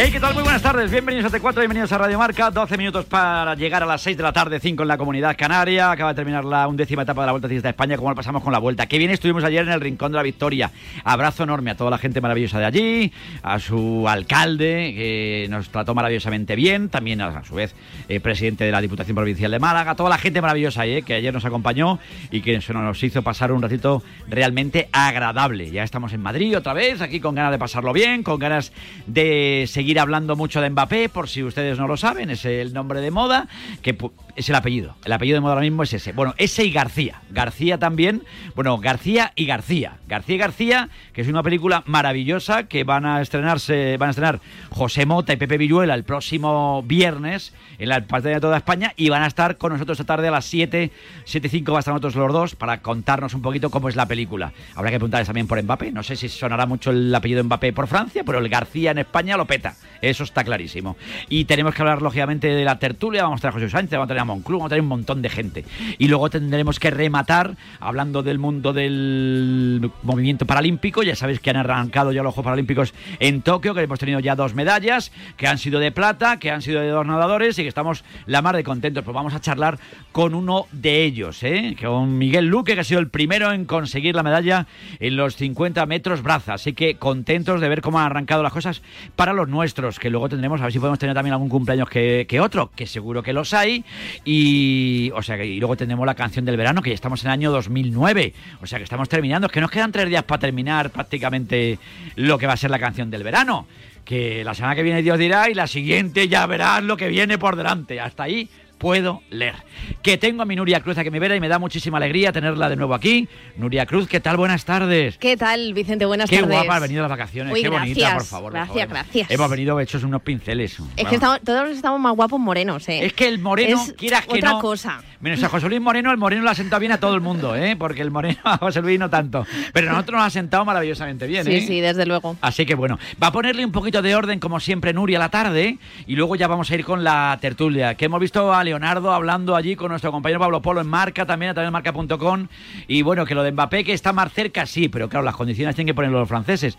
Hey, ¿qué tal? Muy buenas tardes. Bienvenidos a T4, bienvenidos a Radio Marca. 12 minutos para llegar a las 6 de la tarde, 5 en la Comunidad Canaria. Acaba de terminar la undécima etapa de la Vuelta Ciclista de España, como lo pasamos con la Vuelta. Qué bien estuvimos ayer en el Rincón de la Victoria. Abrazo enorme a toda la gente maravillosa de allí, a su alcalde, que nos trató maravillosamente bien, también a, su vez eh, presidente de la Diputación Provincial de Málaga, toda la gente maravillosa ahí, eh, que ayer nos acompañó y que se nos hizo pasar un ratito realmente agradable. Ya estamos en Madrid otra vez, aquí con ganas de pasarlo bien, con ganas de seguir hablando mucho de Mbappé, por si ustedes no lo saben, es el nombre de moda, que es el apellido. El apellido de moda ahora mismo es ese. Bueno, ese y García. García también. Bueno, García y García. García y García, que es una película maravillosa que van a estrenarse, van a estrenar José Mota y Pepe Villuela el próximo viernes en la parte de toda España y van a estar con nosotros esta tarde a las 7, 7 y 5 va a estar nosotros los dos para contarnos un poquito cómo es la película. Habrá que preguntarles también por Mbappé. No sé si sonará mucho el apellido Mbappé por Francia, pero el García en España lo peta. Eso está clarísimo. Y tenemos que hablar, lógicamente, de la tertulia. Vamos a traer a José Sánchez, vamos a traer a Monclú, vamos a traer un montón de gente. Y luego tendremos que rematar hablando del mundo del movimiento paralímpico. Ya sabéis que han arrancado ya los Juegos Paralímpicos en Tokio, que hemos tenido ya dos medallas, que han sido de plata, que han sido de dos nadadores y que estamos la mar de contentos. Pues vamos a charlar con uno de ellos, ¿eh? con Miguel Luque, que ha sido el primero en conseguir la medalla en los 50 metros braza. Así que contentos de ver cómo han arrancado las cosas para los nuestros, que luego tendremos, a ver si podemos tener también algún cumpleaños que otro, que seguro que los hay. Y, o sea, que, y luego tendremos la canción del verano, que ya estamos en el año 2009. O sea, que estamos terminando. Es que nos quedan tres días para terminar prácticamente lo que va a ser la canción del verano. Que la semana que viene Dios dirá y la siguiente ya verás lo que viene por delante. Hasta ahí puedo leer. Que tengo a mi Nuria Cruz aquí me vera y me da muchísima alegría tenerla de nuevo aquí. Nuria Cruz, ¿qué tal? Buenas tardes. ¿Qué tal, Vicente? Buenas Qué tardes. guapa ha venido las vacaciones, Uy, qué bonita, gracias, por favor. por Gracias, favor. gracias. Hemos venido hechos unos pinceles. Es que estamos, todos estamos más guapos morenos, ¿eh? Es que el moreno, Es quieras que otra no. cosa. Menos a José Luis Moreno, el moreno lo ha sentado bien a todo el mundo, ¿eh? Porque el moreno a José Luis no tanto. Pero a nosotros nos ha sentado maravillosamente bien, Sí, ¿eh? sí, desde luego. Así que bueno, va a ponerle un poquito de orden, como siempre, Nuria, a la tarde. Y luego ya vamos a ir con la tertulia. Que hemos visto a Leonardo hablando allí con nuestro compañero Pablo Polo en Marca, también a través de marca.com. Y bueno, que lo de Mbappé, que está más cerca, sí, pero claro, las condiciones tienen que ponerlo los franceses.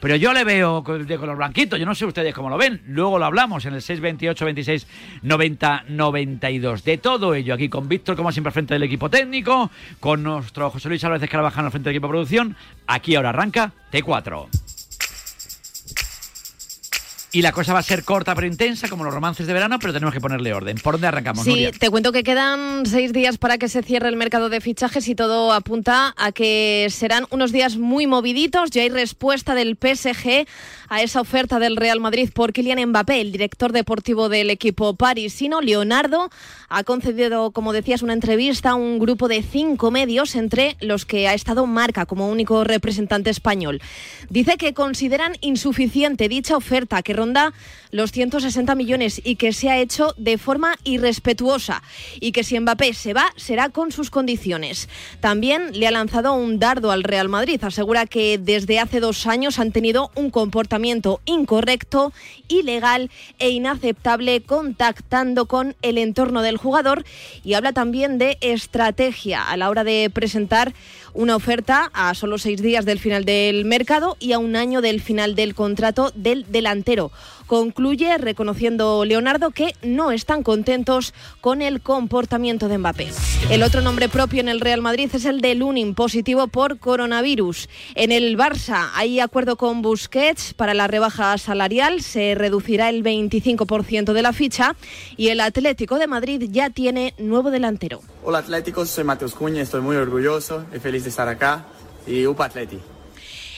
Pero yo le veo de color blanquito, yo no sé ustedes cómo lo ven. Luego lo hablamos en el 628 26 90 92. De todo ello aquí con Víctor, como siempre, frente del equipo técnico, con nuestro José Luis Álvarez Carabajano frente del equipo de producción. Aquí ahora arranca T4. Y la cosa va a ser corta pero intensa, como los romances de verano, pero tenemos que ponerle orden. ¿Por dónde arrancamos, Sí, Nuria? te cuento que quedan seis días para que se cierre el mercado de fichajes y todo apunta a que serán unos días muy moviditos. Ya hay respuesta del PSG a esa oferta del Real Madrid por Kylian Mbappé, el director deportivo del equipo parisino. Leonardo ha concedido, como decías, una entrevista a un grupo de cinco medios, entre los que ha estado Marca como único representante español. Dice que consideran insuficiente dicha oferta, que ronda los 160 millones y que se ha hecho de forma irrespetuosa y que si Mbappé se va será con sus condiciones. También le ha lanzado un dardo al Real Madrid. Asegura que desde hace dos años han tenido un comportamiento incorrecto, ilegal e inaceptable contactando con el entorno del jugador y habla también de estrategia a la hora de presentar una oferta a solo seis días del final del mercado y a un año del final del contrato del delantero. Concluye reconociendo Leonardo que no están contentos con el comportamiento de Mbappé. El otro nombre propio en el Real Madrid es el de Lunin, positivo por coronavirus. En el Barça hay acuerdo con Busquets para la rebaja salarial, se reducirá el 25% de la ficha y el Atlético de Madrid ya tiene nuevo delantero. Hola Atléticos, soy Mateus Cuña, estoy muy orgulloso y feliz de estar acá. Y UPA Atleti.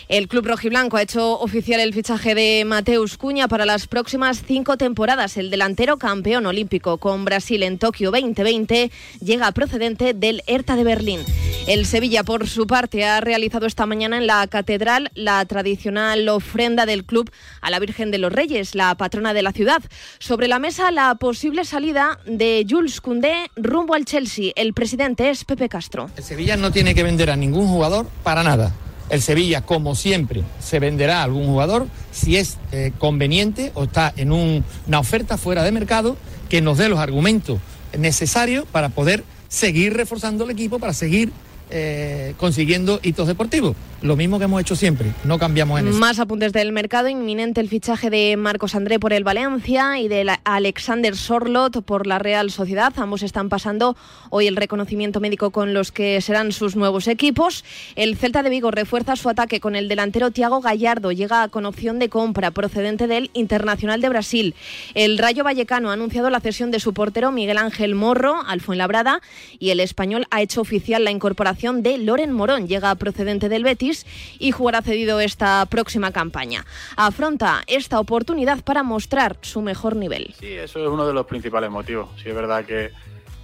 El club rojiblanco ha hecho oficial el fichaje de Mateus Cuña para las próximas cinco temporadas. El delantero campeón olímpico con Brasil en Tokio 2020 llega procedente del Hertha de Berlín. El Sevilla, por su parte, ha realizado esta mañana en la catedral la tradicional ofrenda del club a la Virgen de los Reyes, la patrona de la ciudad. Sobre la mesa, la posible salida de Jules Koundé rumbo al Chelsea. El presidente es Pepe Castro. El Sevilla no tiene que vender a ningún jugador para nada. El Sevilla, como siempre, se venderá a algún jugador si es eh, conveniente o está en un- una oferta fuera de mercado que nos dé los argumentos necesarios para poder seguir reforzando el equipo, para seguir eh, consiguiendo hitos deportivos. lo mismo que hemos hecho siempre, no cambiamos en eso. Más apuntes del mercado, inminente el fichaje de Marcos André por el Valencia y de Alexander Sorlot por la Real Sociedad. Ambos están pasando hoy el reconocimiento médico con los que serán sus nuevos equipos. El Celta de Vigo refuerza su ataque con el delantero Tiago Gallardo. Llega con opción de compra procedente del Internacional de Brasil. El Rayo Vallecano ha anunciado la cesión de su portero Miguel Ángel Morro al Fuenlabrada y el español ha hecho oficial la incorporación de Loren Morón. Llega procedente del Betis y jugará cedido esta próxima campaña. Afronta esta oportunidad para mostrar su mejor nivel. Sí, eso es uno de los principales motivos. Sí, es verdad que,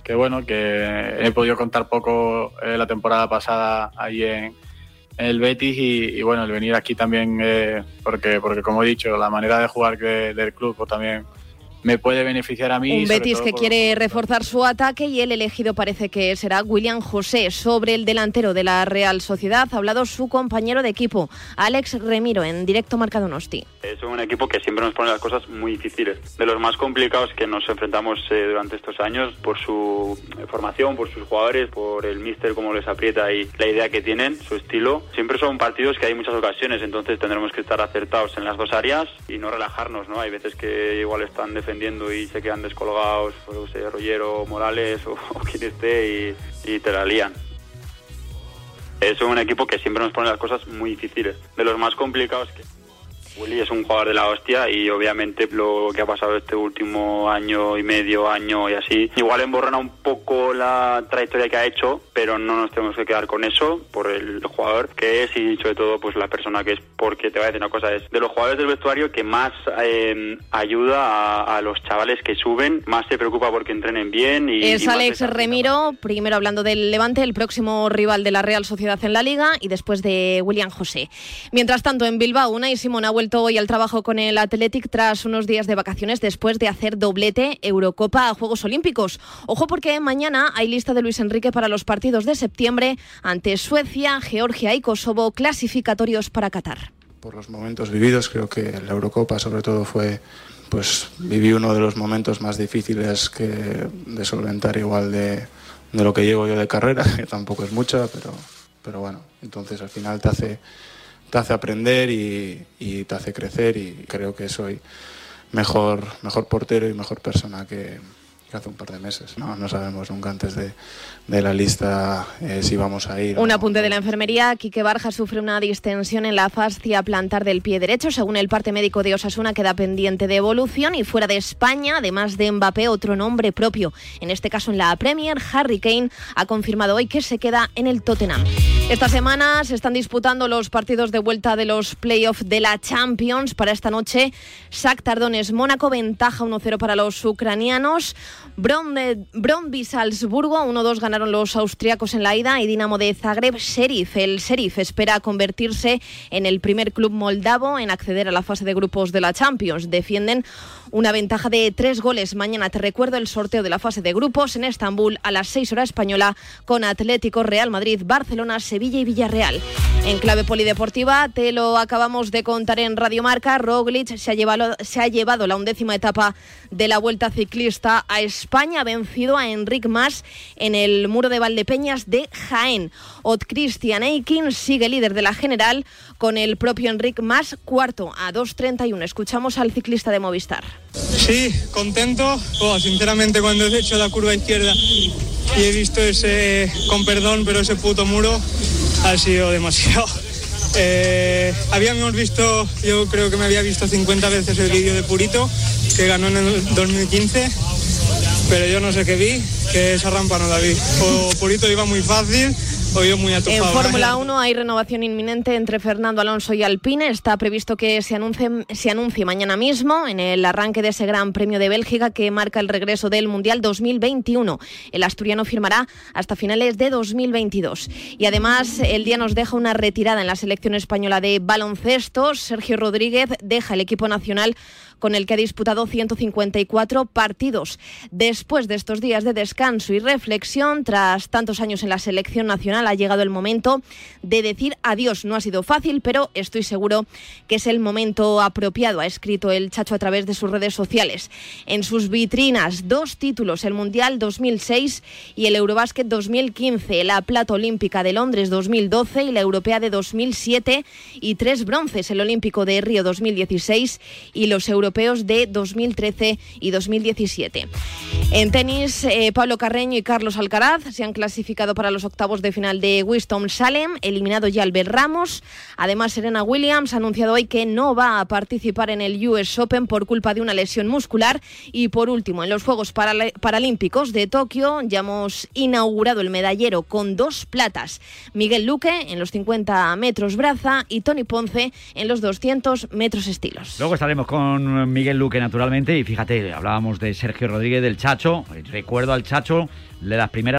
que bueno, que he podido contar poco eh, la temporada pasada ahí en el Betis y, y, bueno, el venir aquí también, eh, porque, porque como he dicho, la manera de jugar que- del club pues, también me puede beneficiar a mí. Un Betis que por- quiere reforzar su ataque y el elegido parece que será William José. Sobre el delantero de la Real Sociedad ha hablado su compañero de equipo, Alex Remiro, en directo Marca Donosti. Es un equipo que siempre nos pone las cosas muy difíciles, de los más complicados que nos enfrentamos eh, durante estos años por su eh, formación, por sus jugadores, por el míster cómo les aprieta y la idea que tienen, su estilo. Siempre son partidos que hay muchas ocasiones, entonces tendremos que estar acertados en las dos áreas y no relajarnos, ¿no? Hay veces que igual están defendiendo y se quedan descolgados, pues, sé, Rollero, Morales o, o quien esté y, y te la lían. Es un equipo que siempre nos pone las cosas muy difíciles, de los más complicados que... Willy es un jugador de la hostia y obviamente lo que ha pasado este último año y medio, año y así, igual emborrona un poco la trayectoria que ha hecho, pero no nos tenemos que quedar con eso por el jugador que es y sobre todo pues la persona que es, porque te voy a decir una cosa, es de los jugadores del vestuario que más eh, ayuda a, a los chavales que suben, más se preocupa porque entrenen bien y... Es y Alex Remiro, primero hablando del Levante, el próximo rival de la Real Sociedad en la Liga, y después de William José. Mientras tanto, en Bilbao, Unai Simón ha vuelto hoy al trabajo con el Athletic tras unos días de vacaciones después de hacer doblete Eurocopa a Juegos Olímpicos. Ojo porque mañana hay lista de Luis Enrique para los partidos de septiembre ante Suecia, Georgia y Kosovo, clasificatorios para Qatar. por los momentos vividos. Creo que la Eurocopa sobre todo fue, pues viví uno de los momentos más difíciles que de solventar igual de, de lo que llevo yo de carrera, que tampoco es mucha, pero, pero bueno, entonces al final te hace, te hace aprender y, te hace crecer y creo que soy mejor, mejor portero y mejor persona que, que hace un par de meses. No, no sabemos nunca antes de, de la lista eh, si vamos a ir. Un no. apunte de la enfermería. Quique Barja sufre una distensión en la fascia plantar del pie derecho. Según el parte médico de Osasuna, queda pendiente de evolución. Y fuera de España, además de Mbappé, otro nombre propio. En este caso en la Premier, Harry Kane ha confirmado hoy que se queda en el Tottenham. Esta semana se están disputando los partidos de vuelta de los playoffs de la Champions. Para esta noche, Shakhtar Donetsk Mónaco, ventaja 1-0 para los ucranianos. Bron- Brøndby Salzburgo, 1-2 los austriacos en la ida y Dinamo de Zagreb Sheriff. El Sheriff espera convertirse en el primer club moldavo en acceder a la fase de grupos de la Champions. Defienden una ventaja de tres goles. Mañana te recuerdo el sorteo de la fase de grupos en Estambul a las 6 horas española con Atlético, Real Madrid, Barcelona, Sevilla y Villarreal. En clave polideportiva, te lo acabamos de contar en Radio Marca, Roglic se ha llevado, se ha llevado la undécima etapa de la Vuelta Ciclista a España, vencido a Enric Mas en el muro de Valdepeñas de Jaén. Ot Christian Eikin sigue líder de la general con el propio Enric Mas cuarto a 2.31. Escuchamos al ciclista de Movistar. Sí, contento. Oh, sinceramente, cuando he hecho la curva izquierda y he visto ese, con perdón, pero ese puto muro, ha sido demasiado. Eh, habíamos visto, yo creo que me había visto 50 veces el vídeo de Purito, que ganó en el 2015, pero yo no sé qué vi, que esa rampa no la vi. Purito iba muy fácil, muy En. Fórmula 1 hay renovación inminente entre Fernando Alonso y Alpine. Está previsto que se anuncie, se anuncie mañana mismo en el arranque de ese Gran Premio de Bélgica que marca el regreso del Mundial 2021. El asturiano firmará hasta finales de 2022. Y además el día nos deja una retirada en la selección española de baloncesto. Sergio Rodríguez deja el equipo nacional con el que ha disputado 154 partidos. Después de estos días de descanso y reflexión, tras tantos años en la selección nacional, ha llegado el momento de decir adiós. No ha sido fácil, pero estoy seguro que es el momento apropiado, ha escrito el Chacho a través de sus redes sociales. En sus vitrinas, dos títulos, el Mundial 2006 y el Eurobásquet 2015, la plata olímpica de Londres 2012 y la europea de 2007 y tres bronces, el olímpico de Río 2016 y los europeos de 2013 y 2017. En tenis, eh, Pablo Carreño y Carlos Alcaraz se han clasificado para los octavos de final de Winston-Salem, eliminado ya Albert Ramos. Además, Serena Williams ha anunciado hoy que no va a participar en el US Open por culpa de una lesión muscular. Y por último, en los Juegos Paral- Paralímpicos de Tokio ya hemos inaugurado el medallero con dos platas. Miguel Luque en los 50 metros braza y Tony Ponce en los 200 metros estilos. Luego estaremos Miguel Luque, naturalmente, y fíjate, hablábamos de Sergio Rodríguez, del Chacho. Recuerdo al Chacho de las primeras